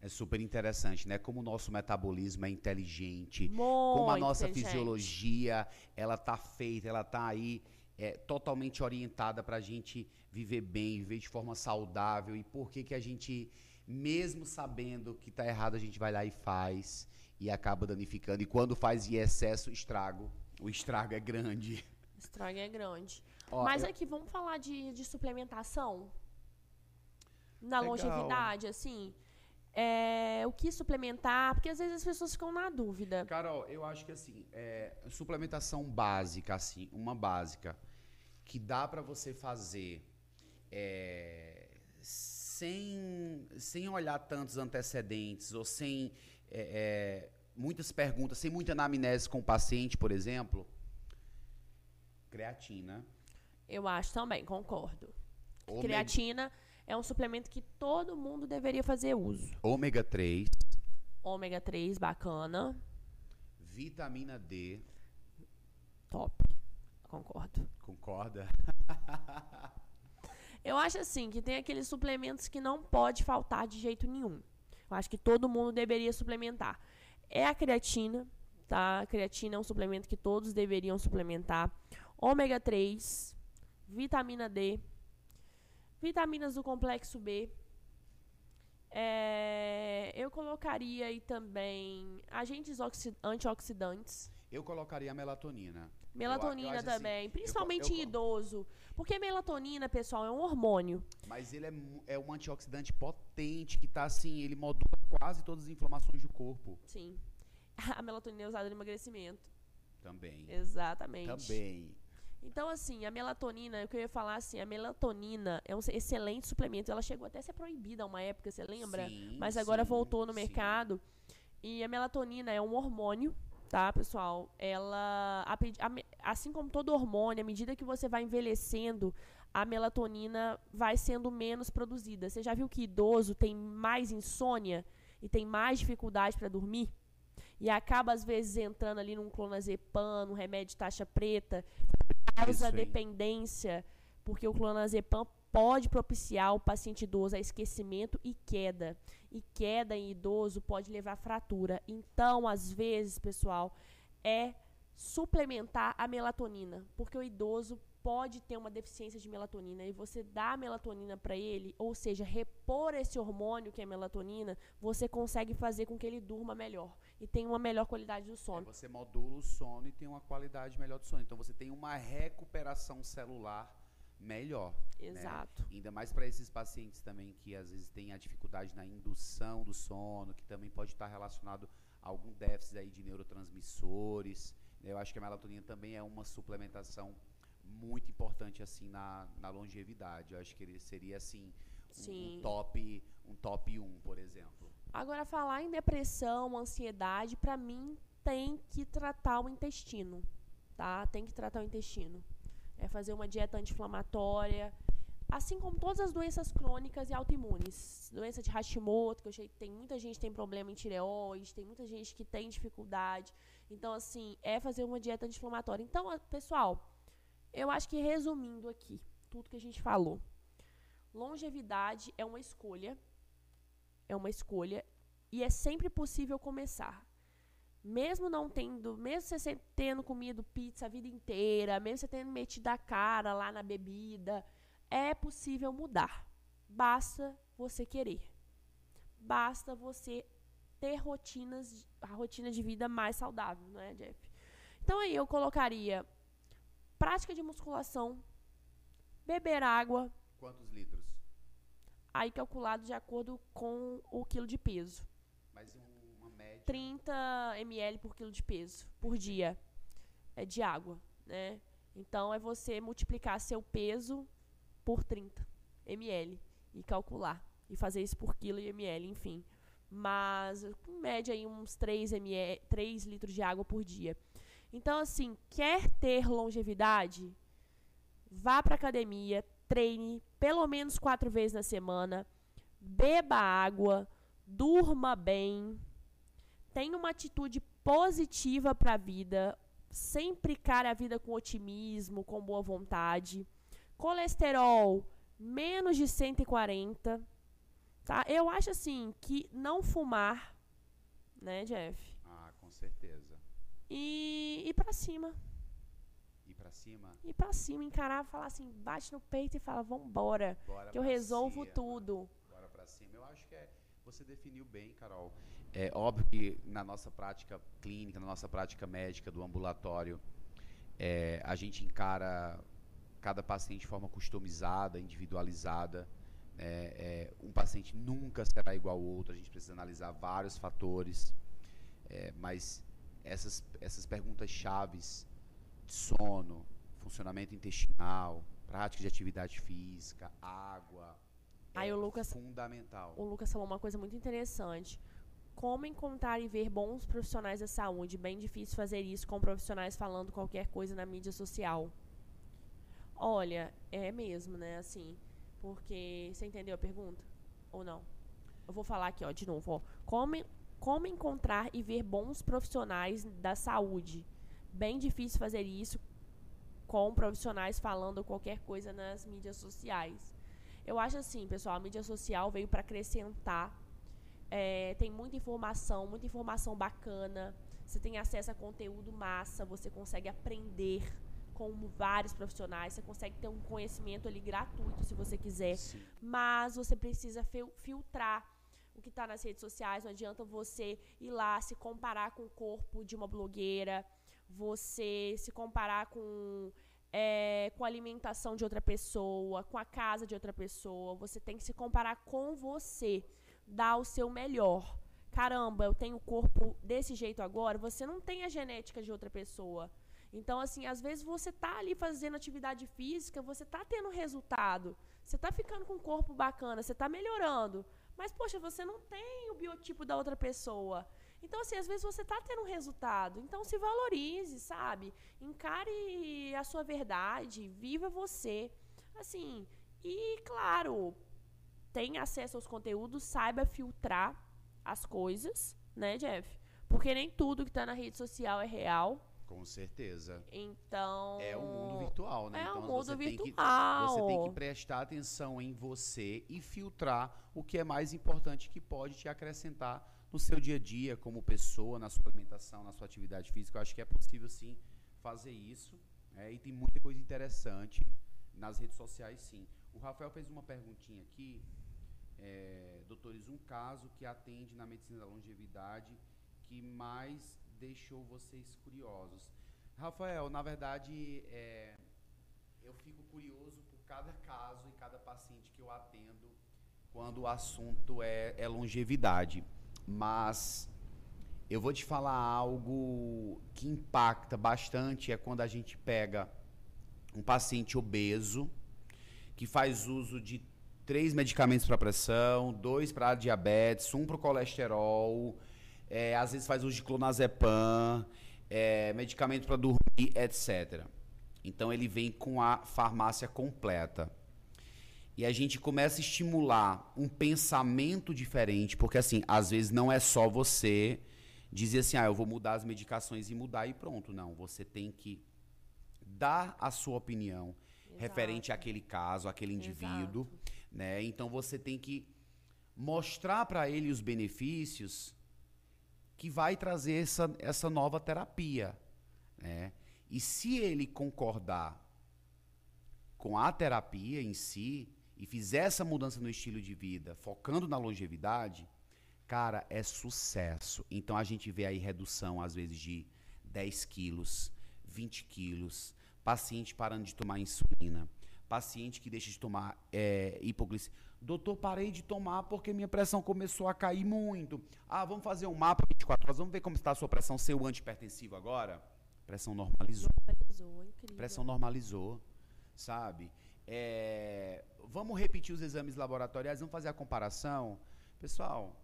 É super interessante, né? Como o nosso metabolismo é inteligente, Muito como a nossa fisiologia ela tá feita, ela tá aí é, totalmente orientada para a gente viver bem, viver de forma saudável e por que que a gente, mesmo sabendo que está errado, a gente vai lá e faz e acaba danificando. E quando faz em excesso, estrago. O estrago é grande. O estrago é grande. Ó, Mas eu... aqui, vamos falar de, de suplementação? Na Legal. longevidade, assim. é, o que suplementar, porque às vezes as pessoas ficam na dúvida. Carol, eu acho que assim, é, suplementação básica, assim, uma básica, que dá para você fazer é, sem, sem olhar tantos antecedentes ou sem é, é, muitas perguntas, sem muita anamnese com o paciente, por exemplo, creatina. Eu acho também, concordo. Ômega... Creatina é um suplemento que todo mundo deveria fazer uso. Ômega 3. Ômega 3, bacana. Vitamina D. Top. Concordo. Concorda? Eu acho assim que tem aqueles suplementos que não pode faltar de jeito nenhum. Eu acho que todo mundo deveria suplementar. É a creatina, tá? A creatina é um suplemento que todos deveriam suplementar. Ômega 3, vitamina D, vitaminas do complexo B. É, eu colocaria aí também agentes antioxidantes. Eu colocaria a melatonina. Melatonina eu, eu também, assim, principalmente eu, em idoso. Porque melatonina, pessoal, é um hormônio. Mas ele é, é um antioxidante potente que tá assim, ele modula quase todas as inflamações do corpo. Sim. A melatonina é usada no emagrecimento. Também. Exatamente. Também. Então, assim, a melatonina, o que eu ia falar assim, a melatonina é um excelente suplemento. Ela chegou até a ser proibida uma época, você lembra? Sim, Mas agora sim, voltou no sim. mercado. E a melatonina é um hormônio, tá, pessoal? Ela, a, a, assim como todo hormônio, à medida que você vai envelhecendo, a melatonina vai sendo menos produzida. Você já viu que idoso tem mais insônia e tem mais dificuldade para dormir? E acaba, às vezes, entrando ali num clonazepam, num remédio de taxa preta, causa dependência, porque o clonazepam pode propiciar o paciente idoso a esquecimento e queda. E queda em idoso pode levar fratura. Então, às vezes, pessoal, é suplementar a melatonina, porque o idoso pode ter uma deficiência de melatonina e você dá melatonina para ele, ou seja, repor esse hormônio que é melatonina, você consegue fazer com que ele durma melhor e tenha uma melhor qualidade do sono. É, você modula o sono e tem uma qualidade melhor do sono. Então você tem uma recuperação celular melhor. Né? Exato. Né? Ainda mais para esses pacientes também que às vezes têm a dificuldade na indução do sono, que também pode estar relacionado a algum déficit aí de neurotransmissores. Eu acho que a melatonina também é uma suplementação muito importante assim na, na longevidade. Eu acho que ele seria assim um, um top um top 1, por exemplo. Agora falar em depressão, ansiedade, para mim tem que tratar o intestino, tá? Tem que tratar o intestino. É fazer uma dieta anti-inflamatória, assim como todas as doenças crônicas e autoimunes. Doença de Hashimoto, que eu sei que tem muita gente que tem problema em tireoide, tem muita gente que tem dificuldade. Então, assim, é fazer uma dieta anti-inflamatória. Então, pessoal, eu acho que resumindo aqui tudo que a gente falou. Longevidade é uma escolha. É uma escolha e é sempre possível começar. Mesmo não tendo, mesmo você tendo comido pizza a vida inteira, mesmo você tendo metido a cara lá na bebida, é possível mudar. Basta você querer. Basta você ter rotinas, a rotina de vida mais saudável, não é, Jeff? Então aí eu colocaria prática de musculação, beber água. Quantos litros? Aí calculado de acordo com o quilo de peso. Mas uma média? 30 ml por quilo de peso por dia é de água, né? Então é você multiplicar seu peso por 30 ml e calcular e fazer isso por quilo e ml, enfim. Mas em média aí uns 3 ml, 3 litros de água por dia. Então, assim, quer ter longevidade? Vá para academia, treine pelo menos quatro vezes na semana, beba água, durma bem, tenha uma atitude positiva para a vida, sempre cara a vida com otimismo, com boa vontade. Colesterol menos de 140, tá? Eu acho assim que não fumar, né, Jeff? Ah, com certeza. E ir pra cima. Ir pra cima? Ir pra cima, encarar, falar assim, bate no peito e fala, vambora, Bora que eu resolvo cima. tudo. Bora pra cima. Eu acho que é, você definiu bem, Carol. É óbvio que na nossa prática clínica, na nossa prática médica do ambulatório, é, a gente encara cada paciente de forma customizada, individualizada, É, é, um paciente nunca será igual ao outro, a gente precisa analisar vários fatores, é, mas essas, essas perguntas chaves de sono, funcionamento intestinal, prática de atividade física, água, Aí é o Lucas, fundamental. O Lucas falou uma coisa muito interessante. Como encontrar e ver bons profissionais da saúde? Bem difícil fazer isso com profissionais falando qualquer coisa na mídia social. Olha, é mesmo, né? Assim, porque você entendeu a pergunta ou não? Eu vou falar aqui, ó, de novo, ó. Como, como encontrar e ver bons profissionais da saúde? Bem difícil fazer isso com profissionais falando qualquer coisa nas mídias sociais. Eu acho assim, pessoal, a mídia social veio para acrescentar. É, tem muita informação, muita informação bacana. Você tem acesso a conteúdo massa, você consegue aprender com vários profissionais, você consegue ter um conhecimento ali gratuito se você quiser. Sim. Mas você precisa filtrar o que está nas redes sociais. Não adianta você ir lá se comparar com o corpo de uma blogueira, você se comparar com é, com a alimentação de outra pessoa, com a casa de outra pessoa. Você tem que se comparar com você, dar o seu melhor. Caramba, eu tenho o corpo desse jeito agora. Você não tem a genética de outra pessoa. Então, assim, às vezes você tá ali fazendo atividade física, você tá tendo resultado. Você tá ficando com um corpo bacana, você tá melhorando. Mas, poxa, você não tem o biotipo da outra pessoa. Então, assim, às vezes você está tendo um resultado. Então, se valorize, sabe? Encare a sua verdade, viva você. Assim, e, claro, tenha acesso aos conteúdos, saiba filtrar as coisas, né, Jeff? Porque nem tudo que está na rede social é real. Com certeza. Então. É o mundo virtual, né? É então, o mundo você virtual. Tem que, você tem que prestar atenção em você e filtrar o que é mais importante que pode te acrescentar no seu dia a dia, como pessoa, na sua alimentação, na sua atividade física. Eu acho que é possível sim fazer isso. É, e tem muita coisa interessante nas redes sociais, sim. O Rafael fez uma perguntinha aqui. É, doutores, um caso que atende na medicina da longevidade que mais deixou vocês curiosos? Rafael, na verdade, é, eu fico curioso por cada caso e cada paciente que eu atendo quando o assunto é, é longevidade. Mas eu vou te falar algo que impacta bastante é quando a gente pega um paciente obeso que faz uso de três medicamentos para pressão, dois para diabetes, um para o colesterol, é, às vezes faz uso de clonazepam, é, medicamento para dormir, etc. Então ele vem com a farmácia completa e a gente começa a estimular um pensamento diferente, porque assim, às vezes não é só você dizer assim, ah, eu vou mudar as medicações e mudar e pronto. Não, você tem que dar a sua opinião Exato. referente àquele caso, àquele indivíduo, Exato. Né? Então você tem que mostrar para ele os benefícios que vai trazer essa, essa nova terapia, né? E se ele concordar com a terapia em si, e fizer essa mudança no estilo de vida, focando na longevidade, cara, é sucesso. Então a gente vê aí redução, às vezes, de 10 quilos, 20 quilos, paciente parando de tomar insulina, paciente que deixa de tomar é, hipoglicemia. Doutor, parei de tomar porque minha pressão começou a cair muito. Ah, vamos fazer um mapa 24 horas, vamos ver como está a sua pressão, seu antipertensivo agora? Pressão normalizou. Normalizou, incrível. Pressão normalizou, sabe? É, vamos repetir os exames laboratoriais, vamos fazer a comparação. Pessoal,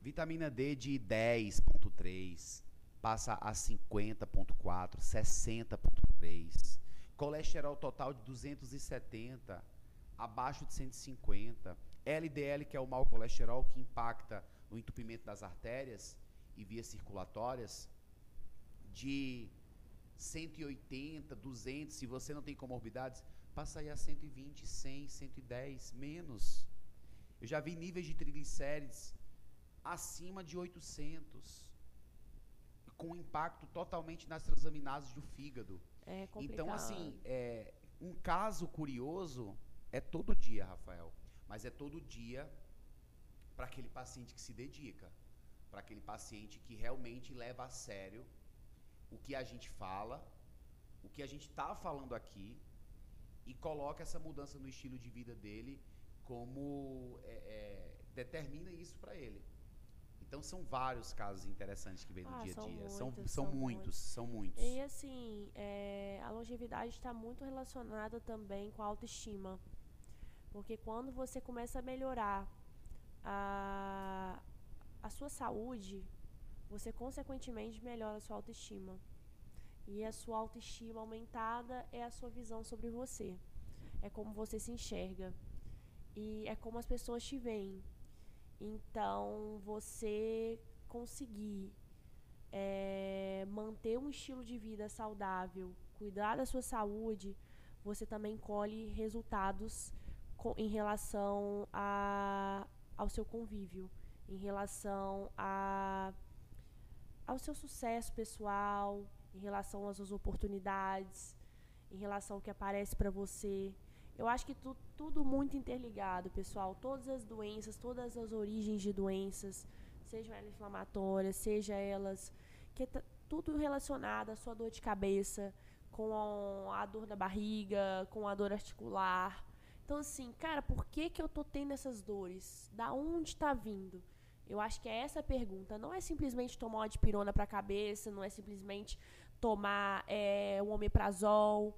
vitamina D de 10,3 passa a 50,4, 60,3. Colesterol total de 270, abaixo de 150. LDL, que é o mau colesterol que impacta o entupimento das artérias e vias circulatórias, de 180, 200, se você não tem comorbidades, passa aí a 120, 100, 110, menos. Eu já vi níveis de triglicérides acima de 800, com impacto totalmente nas transaminases do fígado. É complicado. Então, assim, é, um caso curioso é todo dia, Rafael, mas é todo dia para aquele paciente que se dedica, para aquele paciente que realmente leva a sério o que a gente fala, o que a gente está falando aqui, e coloca essa mudança no estilo de vida dele como é, é, determina isso para ele. Então são vários casos interessantes que vem no Ah, dia a dia. muitos, são, são, são muitos, muitos. são muitos. E assim, é, a longevidade está muito relacionada também com a autoestima. Porque quando você começa a melhorar a, a sua saúde, você consequentemente melhora a sua autoestima. E a sua autoestima aumentada é a sua visão sobre você. É como você se enxerga. E é como as pessoas te veem. Então, você conseguir é, manter um estilo de vida saudável, cuidar da sua saúde, você também colhe resultados co- em relação a, ao seu convívio, em relação a, ao seu sucesso pessoal, em relação às suas oportunidades, em relação ao que aparece para você. Eu acho que tu, tudo muito interligado, pessoal. Todas as doenças, todas as origens de doenças, sejam elas inflamatórias, seja elas que tá tudo relacionado à sua dor de cabeça, com a, a dor da barriga, com a dor articular. Então, assim, cara, por que, que eu tô tendo essas dores? Da onde está vindo? Eu acho que é essa a pergunta. Não é simplesmente tomar uma dipirona para a cabeça, não é simplesmente tomar é, um omeprazol,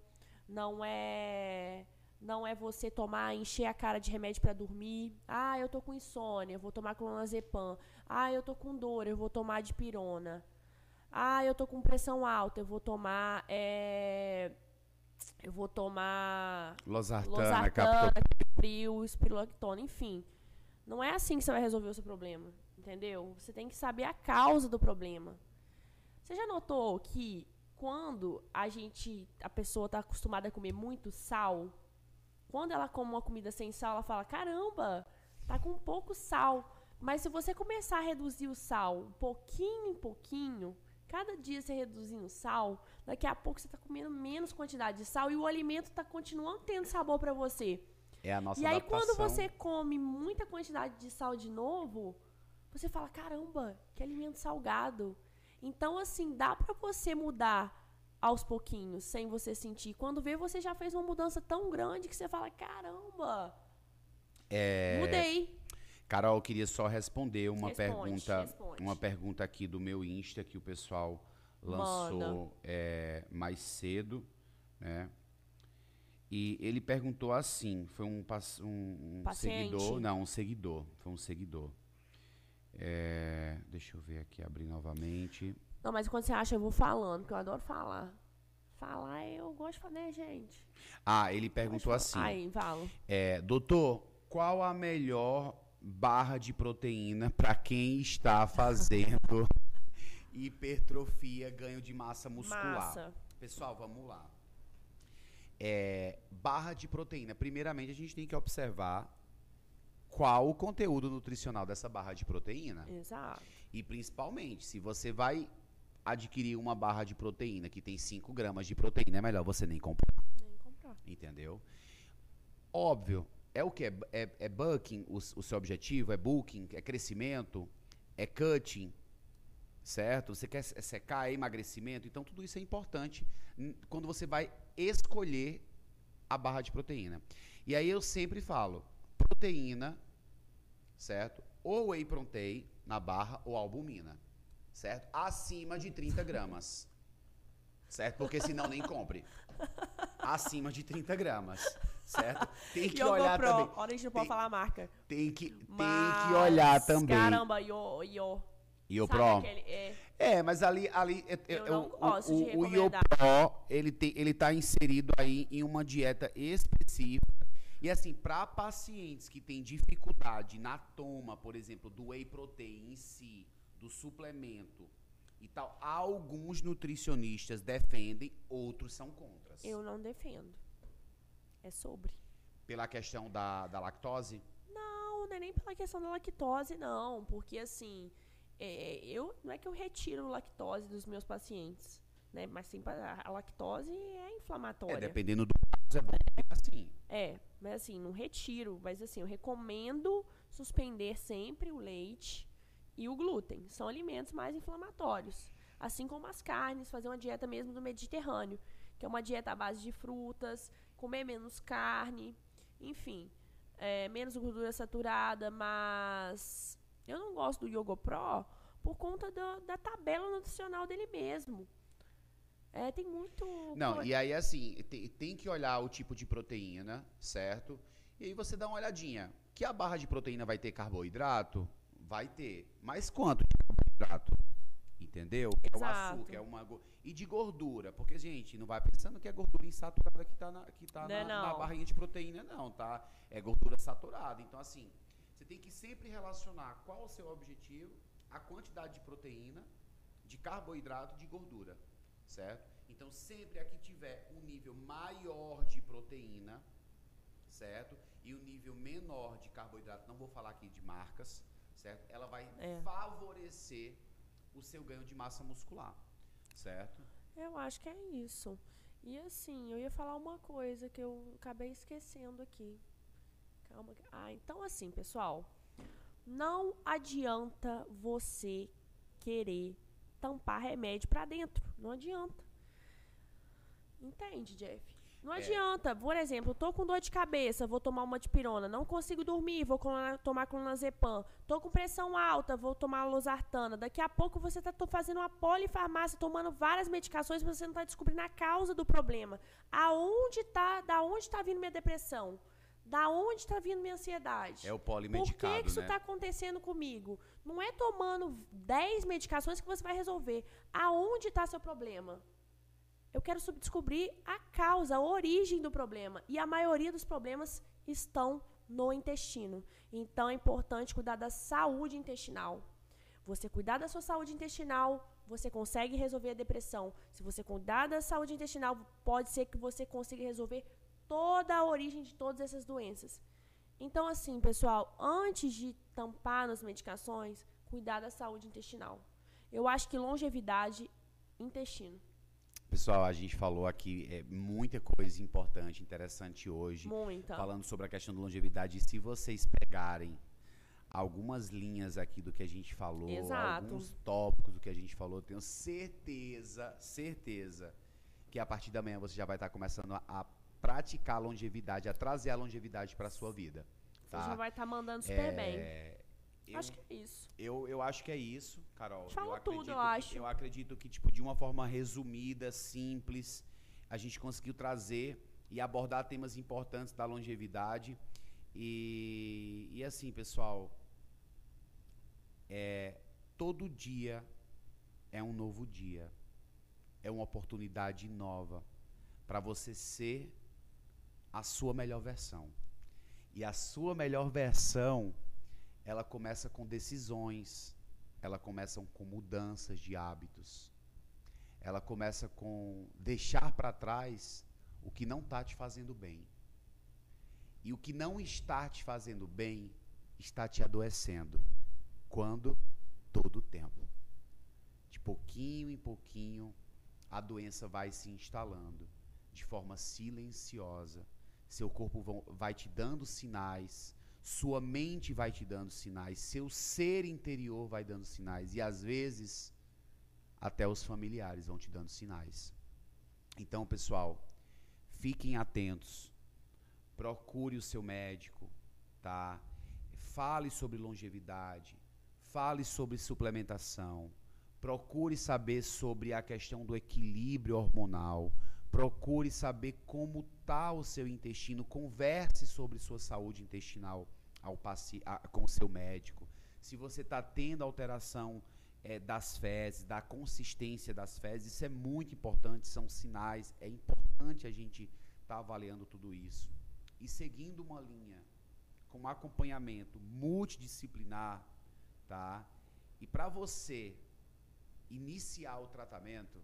não é não é você tomar, encher a cara de remédio para dormir. Ah, eu tô com insônia, eu vou tomar clonazepam. Ah, eu tô com dor, eu vou tomar dipirona. Ah, eu tô com pressão alta, eu vou tomar é, eu vou tomar Losartana, losartana, captoprim. frio, espirulactona, enfim. Não é assim que você vai resolver o seu problema, entendeu? Você tem que saber a causa do problema. Você já notou que quando a gente, a pessoa está acostumada a comer muito sal, quando ela come uma comida sem sal, ela fala: "Caramba, tá com pouco sal". Mas se você começar a reduzir o sal um pouquinho em pouquinho, cada dia você reduzindo o sal, daqui a pouco você está comendo menos quantidade de sal e o alimento está continuando tendo sabor para você. É a nossa E aí, adaptação. quando você come muita quantidade de sal de novo, você fala: caramba, que alimento salgado. Então, assim, dá pra você mudar aos pouquinhos, sem você sentir. Quando vê, você já fez uma mudança tão grande que você fala: caramba, É, mudei. Carol, eu queria só responder uma Responde, pergunta, responde. uma pergunta aqui do meu Insta que o pessoal lançou é, mais cedo, né? E ele perguntou assim, foi um, um, um seguidor, não, um seguidor, foi um seguidor. É, deixa eu ver aqui, abrir novamente. Não, mas quando você acha, eu vou falando, porque eu adoro falar. Falar, eu gosto de falar, né, gente? Ah, ele perguntou assim, Aí, falo. é, doutor, qual a melhor barra de proteína para quem está fazendo hipertrofia, ganho de massa muscular? Massa. Pessoal, vamos lá. É, barra de proteína. Primeiramente, a gente tem que observar qual o conteúdo nutricional dessa barra de proteína. Exato. E principalmente, se você vai adquirir uma barra de proteína que tem 5 gramas de proteína, é melhor você nem comprar. Nem comprar. Entendeu? Óbvio, é o que? É, é, é bulking o, o seu objetivo? É bulking? É crescimento? É cutting? Certo? Você quer se- secar, é emagrecimento? Então, tudo isso é importante quando você vai escolher a barra de proteína. E aí eu sempre falo, proteína, certo? Ou whey protein na barra ou albumina, certo? Acima de 30 gramas, certo? Porque senão nem compre. Acima de 30 gramas, certo? Tem que Yoga olhar Pro. também. Olha, a gente não pode Tem- falar a marca. Tem que, tem Mas, que olhar também. Caramba, Yo, Yo. O Sabe Pro? aquele- é, É, mas ali, ali é- é- Eu não o, gosto o, de o, o recomendar. Iopro, ele tem, ele tá inserido aí em uma dieta específica. E assim, para pacientes que têm dificuldade na toma, por exemplo, do whey protein em si, do suplemento e tal, alguns nutricionistas defendem, outros são contras. eu não defendo. É sobre. Pela questão da, da lactose? Não, não é nem pela questão da lactose, não. Porque, assim, é, eu não é que eu retiro lactose dos meus pacientes, né? Mas sim, a lactose é É, inflamatória. dependendo do caso, é bom ficar assim. É, mas assim, não retiro. Mas assim, eu recomendo suspender sempre o leite e o glúten. São alimentos mais inflamatórios. Assim como as carnes, fazer uma dieta mesmo do Mediterrâneo, que é uma dieta à base de frutas, comer menos carne, enfim. é, menos gordura saturada, mas eu não gosto do Yogo Pro por conta do, da tabela nutricional dele mesmo. É, tem muito. Não, e aí assim, tem, tem que olhar o tipo de proteína, certo? E aí você dá uma olhadinha. Que a barra de proteína vai ter carboidrato? Vai ter. Mas quanto de carboidrato? Entendeu? É o açúcar, é uma. E de gordura. Porque, gente, não vai pensando que é gordura insaturada que tá na, que tá não, na, não. na barrinha de proteína, não, tá? É gordura saturada. Então, assim, você tem que sempre relacionar qual o seu objetivo, a quantidade de proteína, de carboidrato de gordura. Certo? Então, sempre a que tiver um nível maior de proteína, certo? E o um nível menor de carboidrato, não vou falar aqui de marcas, certo? Ela vai é. favorecer o seu ganho de massa muscular, certo? Eu acho que é isso. E assim, eu ia falar uma coisa que eu acabei esquecendo aqui. Calma. Ah, então assim, pessoal, não adianta você querer tampar remédio para dentro. Não adianta. Entende, Jeff? Não é. adianta. Por exemplo, tô com dor de cabeça, vou tomar uma dipirona. Não consigo dormir, vou tomar clonazepam. Tô com pressão alta, vou tomar losartana. Daqui a pouco você está fazendo uma polifarmácia, tomando várias medicações, mas você não está descobrindo a causa do problema. Aonde tá, da onde está vindo minha depressão? Da onde está vindo minha ansiedade? É o polimedicado, Por que, que isso está né? acontecendo comigo? Não é tomando 10 medicações que você vai resolver. Aonde está seu problema? Eu quero descobrir a causa, a origem do problema. E a maioria dos problemas estão no intestino. Então é importante cuidar da saúde intestinal. Você cuidar da sua saúde intestinal, você consegue resolver a depressão. Se você cuidar da saúde intestinal, pode ser que você consiga resolver toda a origem de todas essas doenças. Então, assim, pessoal, antes de tampar nas medicações, cuidar da saúde intestinal. Eu acho que longevidade, intestino. Pessoal, a gente falou aqui é, muita coisa importante, interessante hoje. Muita. Falando sobre a questão da longevidade. E se vocês pegarem algumas linhas aqui do que a gente falou, Exato. alguns tópicos do que a gente falou, tenho certeza, certeza, que a partir da manhã você já vai estar começando a, a praticar a longevidade, a trazer a longevidade para a sua vida. Tá? Você já vai estar mandando super é, bem. Eu, acho que é isso. Eu, eu acho que é isso, Carol. Fala eu tudo, eu acho. eu acredito que, tipo, de uma forma resumida, simples, a gente conseguiu trazer e abordar temas importantes da longevidade. E, e assim, pessoal, é, todo dia é um novo dia. É uma oportunidade nova para você ser a sua melhor versão. E a sua melhor versão ela começa com decisões, ela começa com mudanças de hábitos, ela começa com deixar para trás o que não está te fazendo bem. E o que não está te fazendo bem está te adoecendo. Quando? Todo o tempo. De pouquinho em pouquinho, a doença vai se instalando de forma silenciosa. Seu corpo vai te dando sinais sua mente vai te dando sinais, seu ser interior vai dando sinais e às vezes até os familiares vão te dando sinais. Então, pessoal, fiquem atentos. Procure o seu médico, tá? Fale sobre longevidade, fale sobre suplementação. Procure saber sobre a questão do equilíbrio hormonal. Procure saber como está o seu intestino. Converse sobre sua saúde intestinal ao a, com o seu médico, se você está tendo alteração é, das fezes, da consistência das fezes, isso é muito importante, são sinais, é importante a gente estar tá avaliando tudo isso. E seguindo uma linha com acompanhamento multidisciplinar, tá? E para você iniciar o tratamento,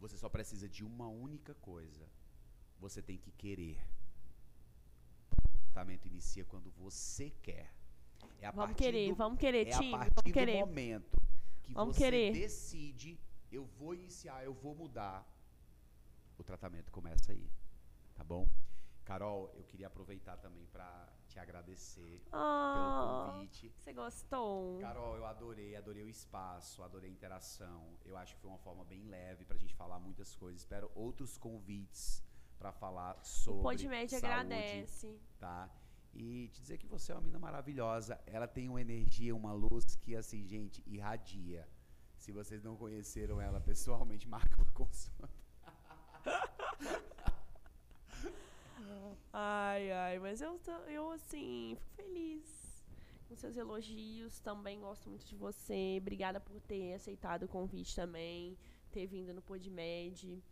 você só precisa de uma única coisa. Você tem que querer tratamento inicia quando você quer. É a vamos querer, do, vamos querer, é time. a partir vamos do querer. momento que vamos você querer. decide, eu vou iniciar, eu vou mudar, o tratamento começa aí, tá bom? Carol, eu queria aproveitar também para te agradecer oh, pelo convite. Você gostou? Carol, eu adorei, adorei o espaço, adorei a interação. Eu acho que foi uma forma bem leve para a gente falar muitas coisas. Espero outros convites para falar sobre. O Podmed agradece. Tá? E te dizer que você é uma menina maravilhosa. Ela tem uma energia, uma luz que, assim, gente, irradia. Se vocês não conheceram ela pessoalmente, marca uma consulta. ai, ai, mas eu, eu assim, fico feliz com seus elogios. Também gosto muito de você. Obrigada por ter aceitado o convite também, ter vindo no PodMed.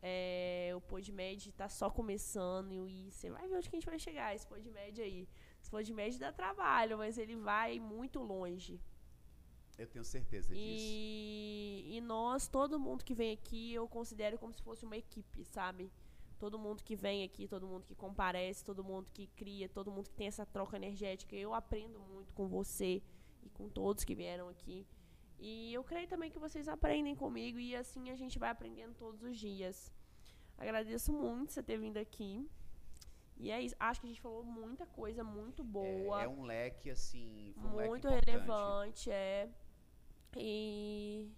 É, o PodMed está só começando e você vai ver onde que a gente vai chegar, esse PodMed aí. Esse PodMed dá trabalho, mas ele vai muito longe. Eu tenho certeza disso. E, e nós, todo mundo que vem aqui, eu considero como se fosse uma equipe, sabe? Todo mundo que vem aqui, todo mundo que comparece, todo mundo que cria, todo mundo que tem essa troca energética. Eu aprendo muito com você e com todos que vieram aqui. E eu creio também que vocês aprendem comigo e assim a gente vai aprendendo todos os dias. Agradeço muito você ter vindo aqui. E é isso. Acho que a gente falou muita coisa muito boa. É, é um leque, assim. Um muito leque relevante, é. E.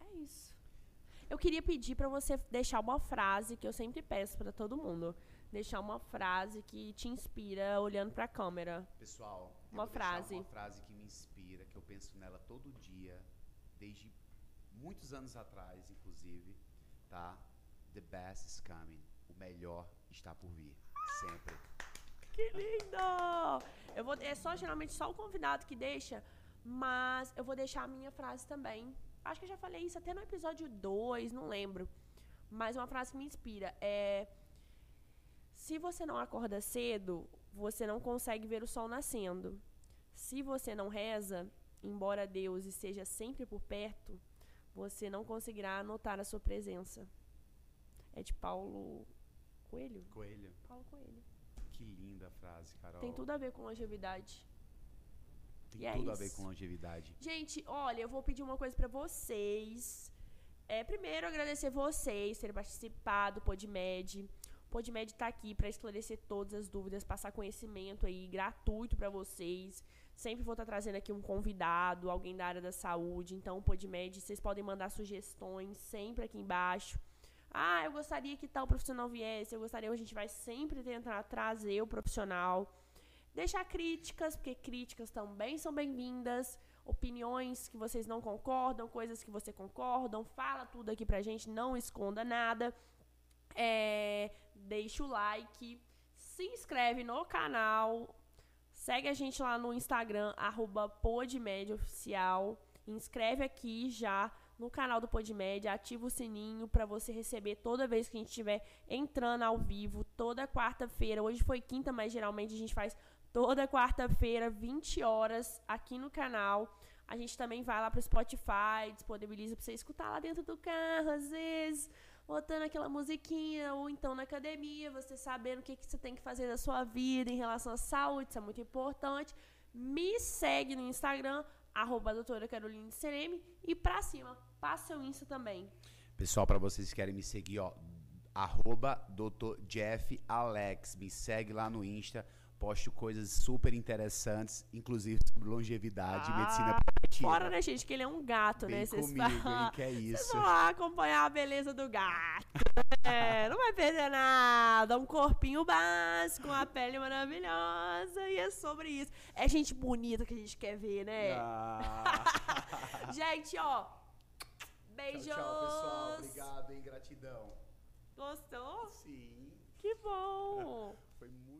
É isso. Eu queria pedir para você deixar uma frase que eu sempre peço para todo mundo. Deixar uma frase que te inspira olhando para a câmera. Pessoal, uma frase. Uma frase que me inspira, que eu penso nela todo dia, desde muitos anos atrás, inclusive, tá? The best is coming. O melhor está por vir, sempre. Que lindo! Eu vou é só geralmente só o convidado que deixa, mas eu vou deixar a minha frase também. Acho que eu já falei isso até no episódio 2, não lembro. Mas uma frase que me inspira é se você não acorda cedo, você não consegue ver o sol nascendo. Se você não reza, embora Deus esteja sempre por perto, você não conseguirá notar a sua presença. É de Paulo Coelho? Coelho. Paulo Coelho. Que linda frase, Carol. Tem tudo a ver com longevidade. Tem e é tudo é a ver com longevidade. Gente, olha, eu vou pedir uma coisa para vocês. É, primeiro, agradecer vocês terem participado do PodMed. O PodMed está aqui para esclarecer todas as dúvidas, passar conhecimento aí gratuito para vocês. Sempre vou estar tá trazendo aqui um convidado, alguém da área da saúde. Então, o PodMed, vocês podem mandar sugestões sempre aqui embaixo. Ah, eu gostaria que tal profissional viesse, eu gostaria, a gente vai sempre tentar trazer o profissional. Deixar críticas, porque críticas também são bem-vindas. Opiniões que vocês não concordam, coisas que você concordam, fala tudo aqui pra gente, não esconda nada. É, deixa o like, se inscreve no canal, segue a gente lá no Instagram, arroba. Inscreve aqui já no canal do Podmed, ativa o sininho para você receber toda vez que a gente estiver entrando ao vivo, toda quarta-feira. Hoje foi quinta, mas geralmente a gente faz toda quarta-feira, 20 horas, aqui no canal. A gente também vai lá pro Spotify, disponibiliza para você escutar lá dentro do carro, às vezes, botando aquela musiquinha, ou então na academia, você sabendo o que, que você tem que fazer da sua vida em relação à saúde, isso é muito importante. Me segue no Instagram, arroba doutora Caroline Sereme, e pra cima, passa seu Insta também. Pessoal, para vocês que querem me seguir, ó, arroba Dr. Jeff Alex, me segue lá no Insta, posto coisas super interessantes, inclusive sobre longevidade ah, e medicina preventiva. Fora, né, gente, que ele é um gato, Vem né? Vocês comigo, hein, que é isso. Vocês vão lá acompanhar a beleza do gato. é, não vai perder nada. Um corpinho básico, uma pele maravilhosa. E é sobre isso. É gente bonita que a gente quer ver, né? Ah. gente, ó. Beijos. Tchau, tchau, pessoal. Obrigado, hein? Gratidão. Gostou? Sim. Que bom. Foi muito